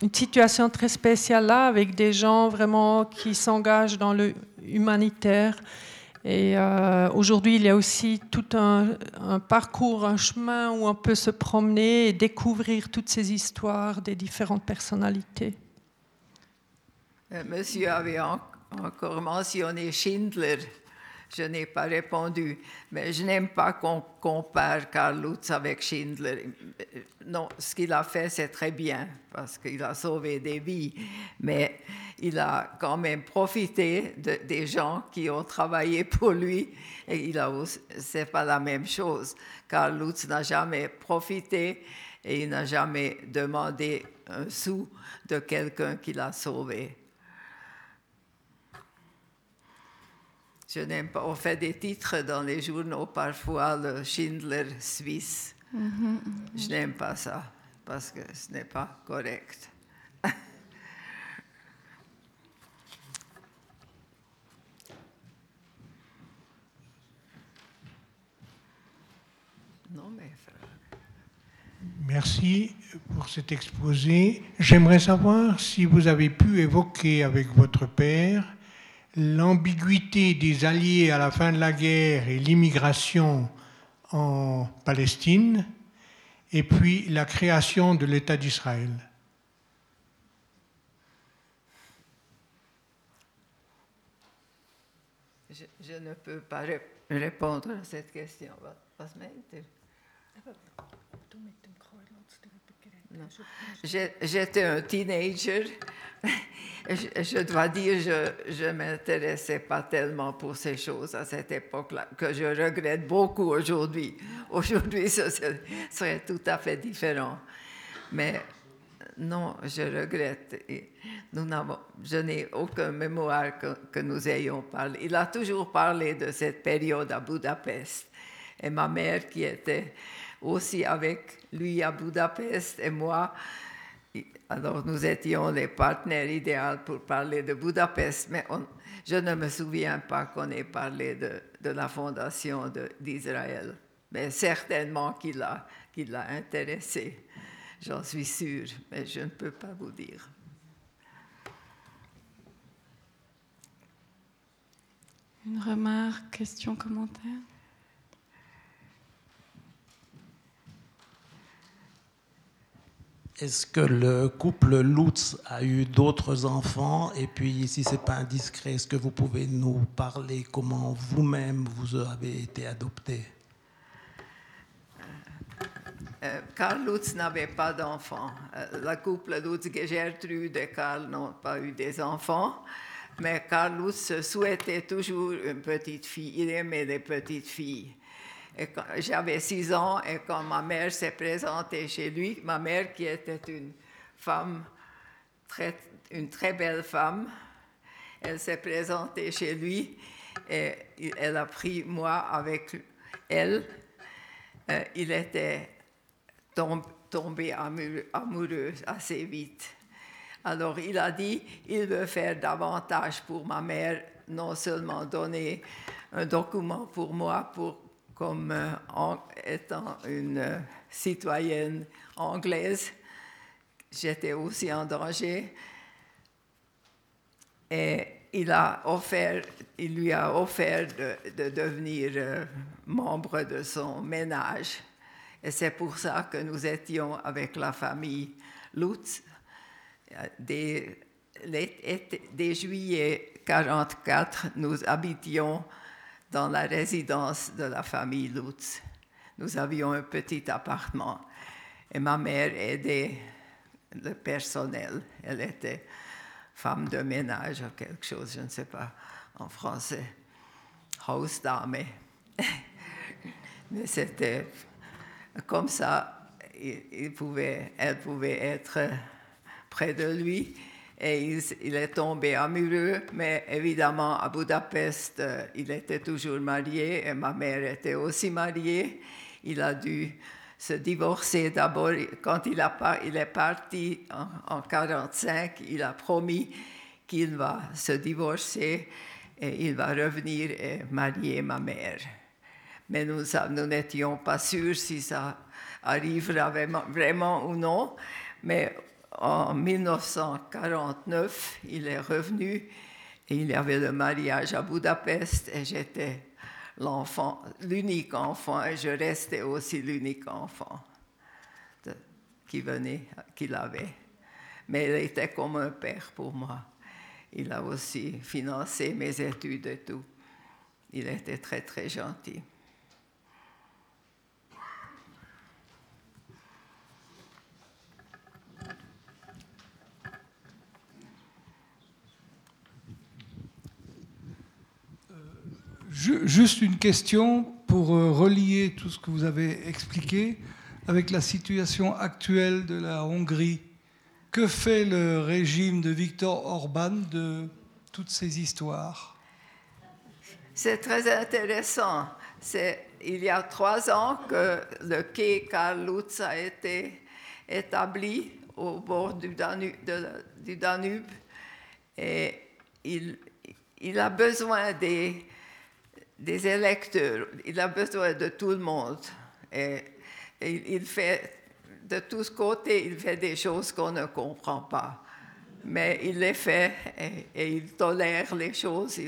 une situation très spéciale là, avec des gens vraiment qui s'engagent dans le humanitaire. Et euh, aujourd'hui, il y a aussi tout un, parcours, un chemin où on peut se promener et découvrir toutes ces histoires des différentes personnalités. Euh, monsieur avait encore mentionné Schindler je n'ai pas répondu. Mais je n'aime pas qu'on compare Karl Lutz avec Schindler. Non, ce qu'il a fait, c'est très bien, parce qu'il a sauvé des vies. Mais il a quand même profité des gens qui ont travaillé pour lui. Et il a pas la même chose. Karl Lutz n'a jamais profité et il n'a jamais demandé un sou de quelqu'un qui l'a sauvé. Je n'aime pas. On fait des titres dans les journaux parfois, le Schindler suisse. Mm-hmm. Je n'aime pas ça parce que ce n'est pas correct. non, mais... Merci pour cet exposé. J'aimerais savoir si vous avez pu évoquer avec votre père l'ambiguïté des Alliés à la fin de la guerre et l'immigration en Palestine, et puis la création de l'État d'Israël. Je, ne peux pas répondre à cette question. J'étais un teenager je, dois dire, je ne m'intéressais pas tellement pour ces choses à cette époque-là, que je regrette beaucoup aujourd'hui. Aujourd'hui, ce serait tout à fait différent. Mais non, je regrette. nous je n'ai aucun mémoire que, que, nous ayons parlé. Il a toujours parlé de cette période à Budapest. Et ma mère, qui était aussi avec lui à Budapest, et moi, alors nous étions les partenaires idéaux pour parler de Budapest, mais je ne me souviens pas qu'on ait parlé de, la fondation d'Israël. Mais certainement qu'il l'a intéressé, j'en suis sûre, mais je ne peux pas vous dire. Une remarque, question, commentaire? Est-ce que le couple Lutz a eu d'autres enfants? Et puis, si ce n'est pas indiscret, est-ce que vous pouvez nous parler comment vous-même vous avez été adopté? Euh, Karl Lutz n'avait pas d'enfants. Euh, le couple Lutz, Gertrude et Karl n'ont pas eu des enfants. Mais Karl Lutz souhaitait toujours une petite fille. Il aimait les petites filles. J'avais six ans et quand ma mère s'est présentée chez lui, ma mère qui était une femme, très, une très belle femme, elle s'est présentée chez lui et elle a pris moi avec elle. Euh, il était tombé amoureux assez vite. Alors il a dit, il veut faire davantage pour ma mère, non seulement donner un document pour moi pour comme euh, étant une euh, citoyenne anglaise, j'étais aussi en danger. Et il, lui a offert de, devenir euh, membre de son ménage. Et c'est pour ça que nous étions avec la famille Lutz. Dès, dès juillet 1944, nous habitions dans la résidence de la famille Lutz. Nous avions un petit appartement et ma mère aidait le personnel. Elle était femme de ménage ou quelque chose, je ne sais pas en français, Hausdame. Mais c'était comme ça, elle pouvait être près de lui et il, est tombé amoureux, mais évidemment à Budapest, euh, il était toujours marié et ma mère était aussi mariée. Il a dû se divorcer d'abord. Quand il, a, il est parti en 1945, il a promis qu'il va se divorcer et il va revenir et marier ma mère. Mais nous n'étions pas sûrs si ça arrivera vraiment, vraiment ou non. Mais en 1949, il est revenu et il y avait le mariage à Budapest et j'étais l'enfant, l'unique enfant et je restais aussi l'unique enfant qui venait, qu'il avait. Mais il était comme un père pour moi. Il a aussi financé mes études et tout. Il était très, très gentil. Juste une question pour euh, relier tout ce que vous avez expliqué avec la situation actuelle de la Hongrie. Que fait le régime de Viktor Orban de toutes ces histoires? C'est très intéressant. C'est il y a trois ans que le quai Karl Lutz a été établi au bord du Danube, du Danube et il, il a besoin des des électeurs. Il a besoin de tout le monde. Et, il fait, de tous côtés, il fait des choses qu'on ne comprend pas. Mais il les fait et, il tolère les choses.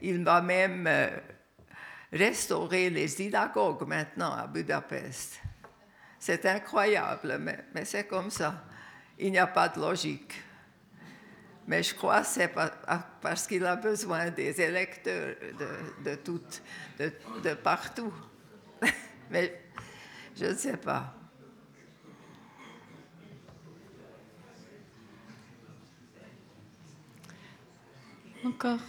Il, va même euh, restaurer les synagogues maintenant à Budapest. C'est incroyable, mais, mais c'est comme ça. Il n'y a pas de logique. Mais je crois que c'est parce qu'il a besoin des électeurs de, de, tout, de, de partout. Mais je ne sais pas. Encore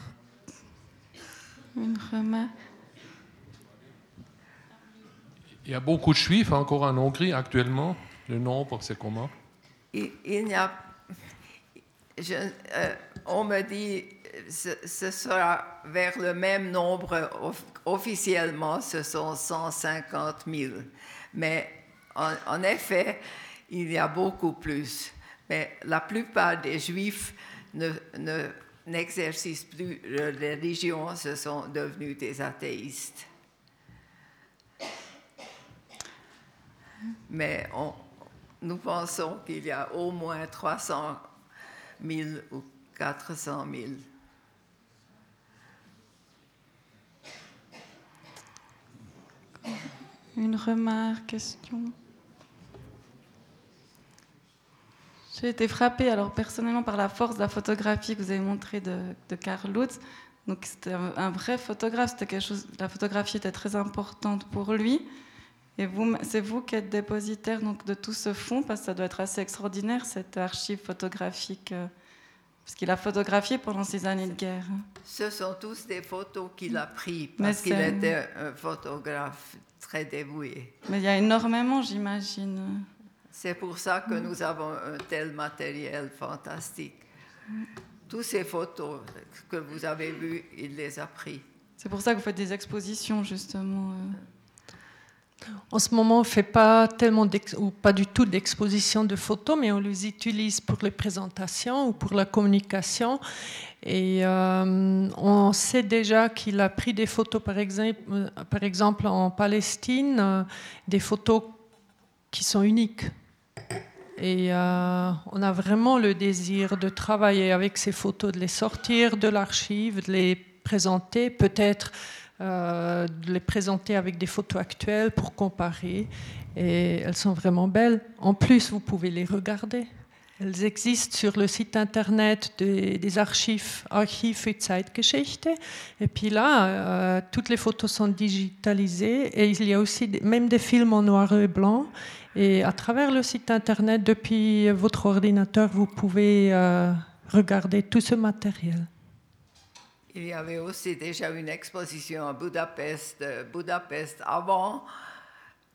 une remarque. Il y a beaucoup de juifs encore en Hongrie actuellement. Le nombre, c'est comment? Il, il n'y a euh, on me dit ce, ce sera vers le même nombre officiellement, ce sont 150 000. Mais en, effet, il y a beaucoup plus. Mais la plupart des juifs ne, n'exercent plus la religion, ce sont devenus des athéistes. Mais nous pensons qu'il y a au moins 300 000 ou 400 000. Une remarque, question J'ai été frappée alors personnellement par la force de la photographie que vous avez montrée de, de Karl Lutz. Donc c'était un, vrai photographe, c'était quelque chose. La photographie était très importante pour lui. Et vous, c'est vous qui êtes dépositaire donc, de tout ce fonds, parce que ça doit être assez extraordinaire, cette archive photographique, euh, parce qu'il a photographié pendant ces années de guerre. Ce sont tous des photos qu'il a prises, parce qu'il était un photographe très dévoué. Mais il y a énormément, j'imagine. C'est pour ça que nous avons un tel matériel fantastique. Toutes ces photos que vous avez vues, il les a prises. C'est pour ça que vous faites des expositions, justement. Euh. En ce moment, on ne fait pas tellement ou pas du tout d'exposition de photos, mais on les utilise pour les présentations ou pour la communication. Et euh, on sait déjà qu'il a pris des photos, par exemple, euh, exemple en Palestine, euh, des photos qui sont uniques. Et on a vraiment le désir de travailler avec ces photos, de les sortir de l'archive, de les présenter, peut-être de les présenter avec des photos actuelles pour comparer. Et elles sont vraiment belles. En plus, vous pouvez les regarder. Elles existent sur le site internet des, archives Archiv für Zeitgeschichte. Et puis là, euh, toutes les photos sont digitalisées et il y a aussi même des films en noir et blanc. Et à travers le site internet, depuis votre ordinateur, vous pouvez euh, regarder tout ce matériel. Il y avait aussi déjà une exposition à Budapest, Budapest avant,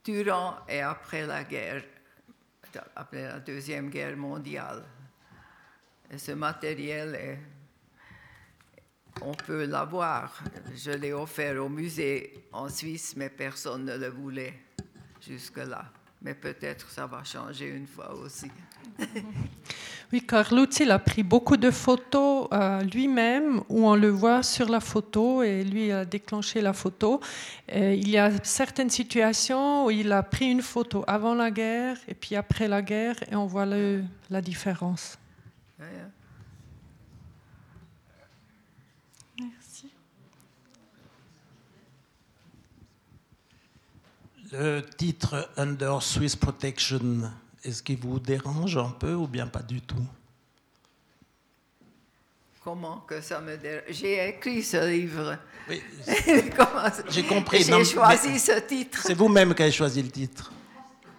durant et après la guerre après la Deuxième Guerre mondiale. Et ce matériel, on peut l'avoir. Je l'ai offert au musée en Suisse, mais personne ne le voulait jusque-là. Mais peut-être ça va changer une fois aussi. Oui, Carlucci il a pris beaucoup de photos euh, lui-même où on le voit sur la photo et lui a déclenché la photo. il y a certaines situations où il a pris une photo avant la guerre et puis après la guerre et on voit le, la différence. Merci. Le titre Under Swiss Protection est-ce qu'il vous dérange un peu ou bien pas du tout? Comment que ça me dérange J'ai écrit ce livre. Oui, j'ai compris. J'ai choisi ce titre. C'est vous-même qui avez choisi le titre.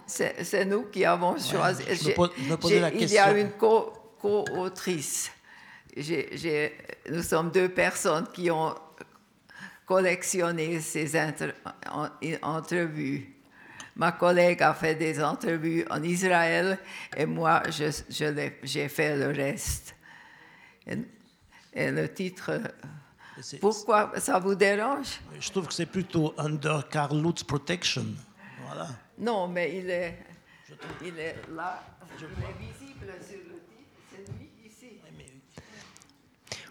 C'est nous qui avons choisi. me, la question. Il y a une co-autrice. nous sommes deux personnes qui ont collectionné ces entrevues. Ma collègue a fait des entrevues en Israël et moi, j'ai je, fait le reste. Et, le titre, pourquoi ça vous dérange? Je trouve que c'est plutôt Under Carl Lutz Protection. Voilà. Non, mais il est, il est là, je il est visible sur le titre, c'est lui ici.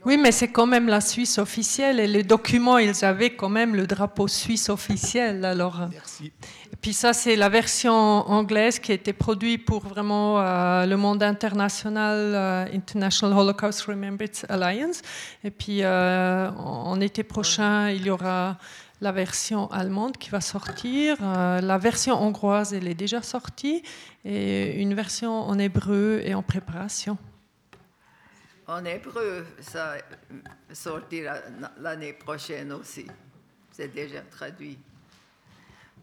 Oui, mais c'est quand même la Suisse officielle et les documents, ils avaient quand même le drapeau suisse officiel. Alors, Merci. Puis ça, c'est la version anglaise qui a été produite pour vraiment euh, le monde international, euh, International Holocaust Remembrance Alliance. Et puis euh, en été prochain, il y aura la version allemande qui va sortir. la version hongroise, elle est déjà sortie. Et une version en hébreu est en préparation en hébreu, ça sortira l'année prochaine aussi. C'est déjà traduit.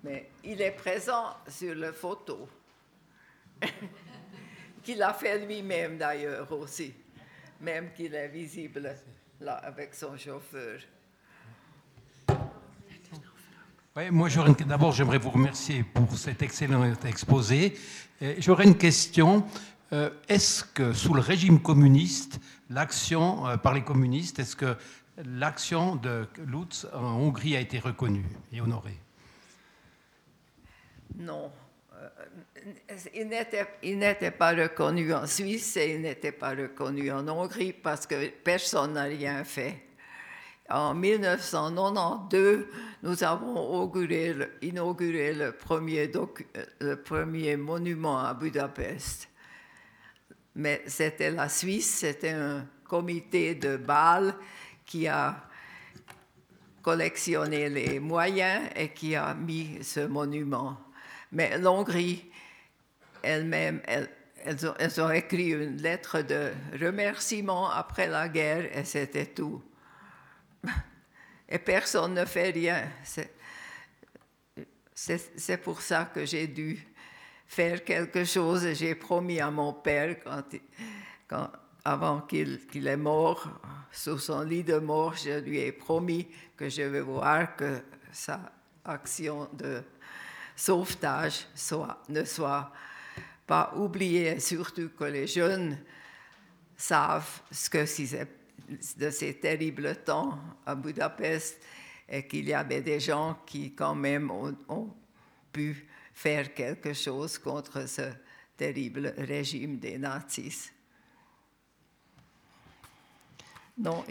Mais il est présent sur la photo, qu'il a fait lui-même d'ailleurs aussi, même qu'il est visible là avec son chauffeur. Oui, moi, d'abord, j'aimerais vous remercier pour cet excellent exposé. J'aurais une question. Euh, est-ce que sous le régime communiste, l'action euh, par les communistes, est-ce que l'action de Lutz en Hongrie a été reconnue et honorée? Non. Euh, il n'était pas reconnu en Suisse et il n'était pas reconnu en Hongrie parce que personne n'a rien fait. En 1992, nous avons inauguré le premier, le premier monument à Budapest mais c'était la Suisse, c'était un comité de Bâle qui a collectionné les moyens et qui a mis ce monument. Mais l'Hongrie elle-même, elles, ont, elles, ont, écrit une lettre de remerciement après la guerre et c'était tout. Et personne ne fait rien. C'est pour ça que j'ai dû faire quelque chose. J'ai promis à mon père, avant qu'il est mort, sous son lit de mort, je lui ai promis que je vais voir que sa action de sauvetage ne soit pas oubliée, surtout que les jeunes savent ce que c'est de ces terribles temps à Budapest et qu'il y avait des gens qui quand même ont pu faire quelque chose contre ce terrible régime des nazis. Non,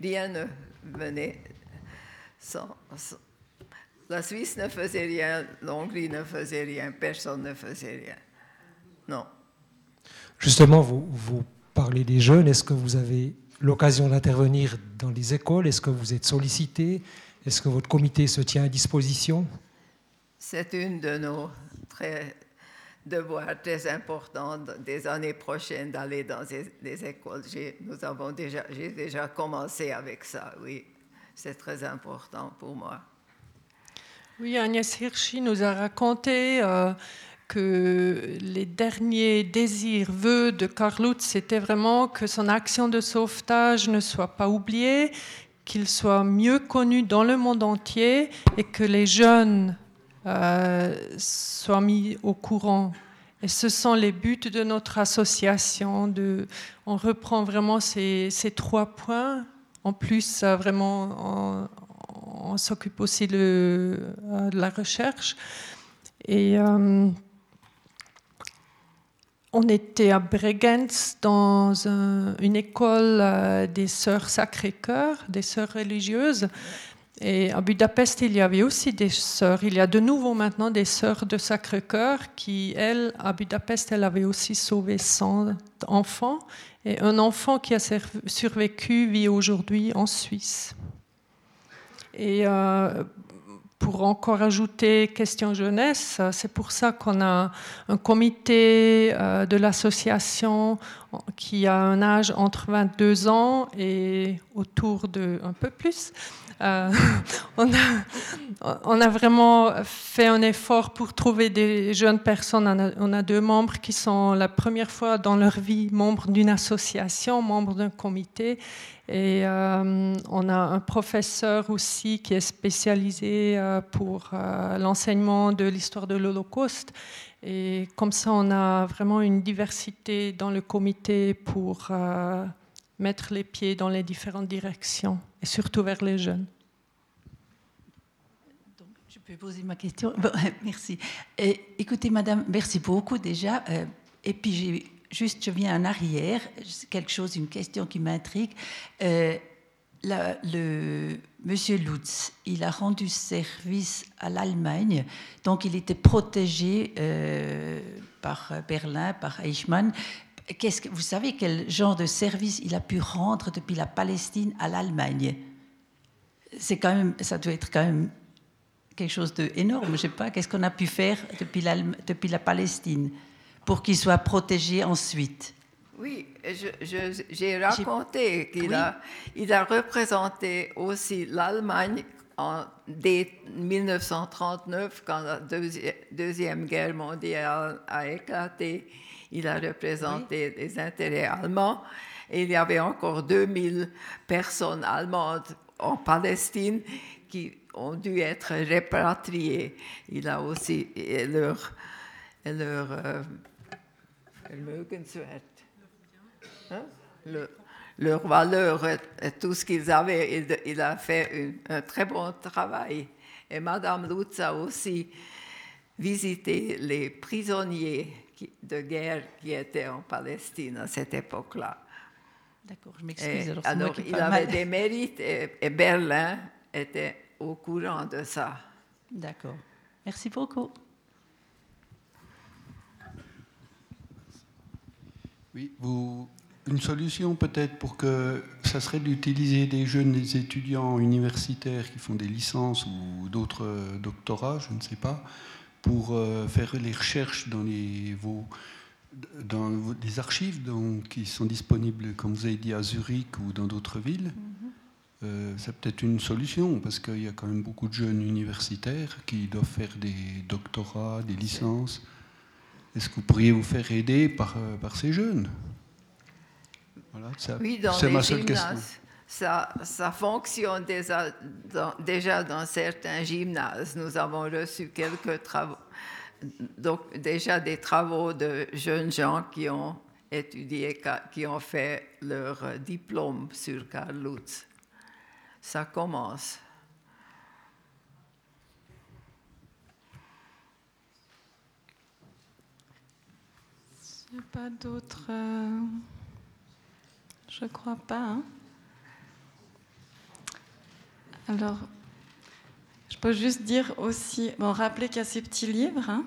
rien ne venait sans, La Suisse ne faisait rien, l'Hongrie ne faisait rien, personne ne faisait rien. Non. Justement, vous, vous parlez des jeunes. Est-ce que vous avez l'occasion d'intervenir dans les écoles? Est-ce que vous êtes sollicité? Est-ce que votre comité se tient à disposition? C'est une de nos très devoirs très importants des années prochaines d'aller dans les, écoles. Nous avons déjà, j'ai déjà commencé avec ça, oui. C'est très important pour moi. Oui, Agnès Hirschi nous a raconté euh, que les derniers désirs, vœux de Carlutz, c'était vraiment que son action de sauvetage ne soit pas oubliée, qu'il soit mieux connu dans le monde entier et que les jeunes euh, soient mis au courant. Et ce sont les buts de notre association. On reprend vraiment ces, ces trois points. En plus, euh, vraiment, on, s'occupe aussi de, euh, la recherche. Et on était à Bregenz dans une école euh, des sœurs Sacré-Cœur, des sœurs religieuses. Et à Budapest, il y avait aussi des sœurs. Il y a de nouveau maintenant des sœurs de Sacré-Cœur qui, elles, à Budapest, elles avaient aussi sauvé 100 enfants. Et un enfant qui a survécu vit aujourd'hui en Suisse. Et euh, pour encore ajouter question jeunesse, c'est pour ça qu'on a un comité euh, de l'association qui a un âge entre 22 ans et autour de un peu plus. Euh, on, a, vraiment fait un effort pour trouver des jeunes personnes. On a, on a, deux membres qui sont la première fois dans leur vie membres d'une association, membres d'un comité. Et euh, on a un professeur aussi qui est spécialisé euh, pour l'enseignement de l'histoire de l'Holocauste. Et comme ça, on a vraiment une diversité dans le comité pour mettre les pieds dans les différentes directions, et surtout vers les jeunes. Donc, je peux poser ma question? Merci. écoutez, madame, merci beaucoup déjà. Euh, et puis, juste, je viens en arrière, quelque chose, une question qui m'intrigue. Euh, Monsieur Lutz, il a rendu service à l'Allemagne, donc il était protégé euh, par Berlin, par Eichmann, qu'est-ce que, vous savez quel genre de service il a pu rendre depuis la Palestine à l'Allemagne? C'est quand même, ça doit être quand même quelque chose d'énorme. Je sais pas, qu'est-ce qu'on a pu faire depuis la, depuis la Palestine pour qu'il soit protégé ensuite? Oui, j'ai raconté qu'il a, il a représenté aussi l'Allemagne en dès 1939, quand la Deuxième Guerre mondiale a éclaté il a représenté les intérêts allemands. Et il y avait encore 2000 personnes allemandes en Palestine qui ont dû être répatriées. Il a aussi leur, leur euh, hein? Leur valeur et tout ce qu'ils avaient. Il, a fait un très bon travail. Et Madame Lutz a aussi visité les prisonniers de guerre qui était en Palestine à cette époque-là. D'accord, je m'excuse. Alors, il avait des mérites et, Berlin était au courant de ça. D'accord. Merci beaucoup. Oui, vous, une solution peut-être pour que ça serait d'utiliser des jeunes étudiants universitaires qui font des licences ou d'autres doctorats, je ne sais pas, pour euh, faire les recherches dans les, vos, dans les archives donc, qui sont disponibles, comme vous avez dit, à Zurich ou dans d'autres villes. Mhm. Euh, c'est peut-être une solution parce qu'il y a quand même beaucoup de jeunes universitaires qui doivent faire des doctorats, des licences. Est-ce que vous pourriez vous faire aider par, euh, par ces jeunes? Oui, dans les ma seule gymnases, ça, ça, fonctionne déjà dans, certains gymnases. Nous avons reçu quelques travaux, donc déjà des travaux de jeunes gens qui ont étudié, qui ont fait leur diplôme sur Karl Lutz. Ça commence. Il n'y a pas d'autres. Euh, je crois pas. Hein. Alors, je peux juste dire aussi, bon, rappeler qu'il y a ces petits livres hein,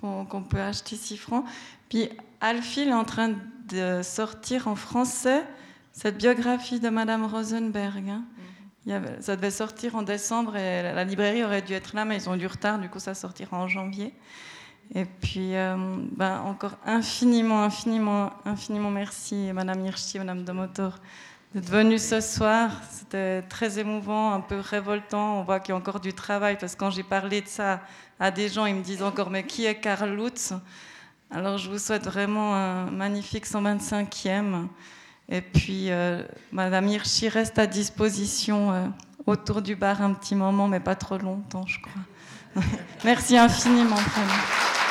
qu'on peut acheter 6 francs. Puis Alfie est en train de sortir en français cette biographie de Madame Rosenberg. Hein. Ça devait sortir en décembre et la librairie aurait dû être là, mais ils ont du retard, du coup ça sortira en janvier. Et puis, euh, ben, encore infiniment, infiniment, infiniment merci, Madame Hirschi, Madame Domotor, d'être venue ce soir. C'était très émouvant, un peu révoltant. On voit qu'il y a encore du travail, parce que quand j'ai parlé de ça à des gens, ils me disent encore, mais qui est Karl Lutz? Alors, je vous souhaite vraiment un magnifique 125e. Et puis, euh, Madame Hirschi reste à disposition euh, autour du bar un petit moment, mais pas trop longtemps, je crois. Merci infiniment, vraiment.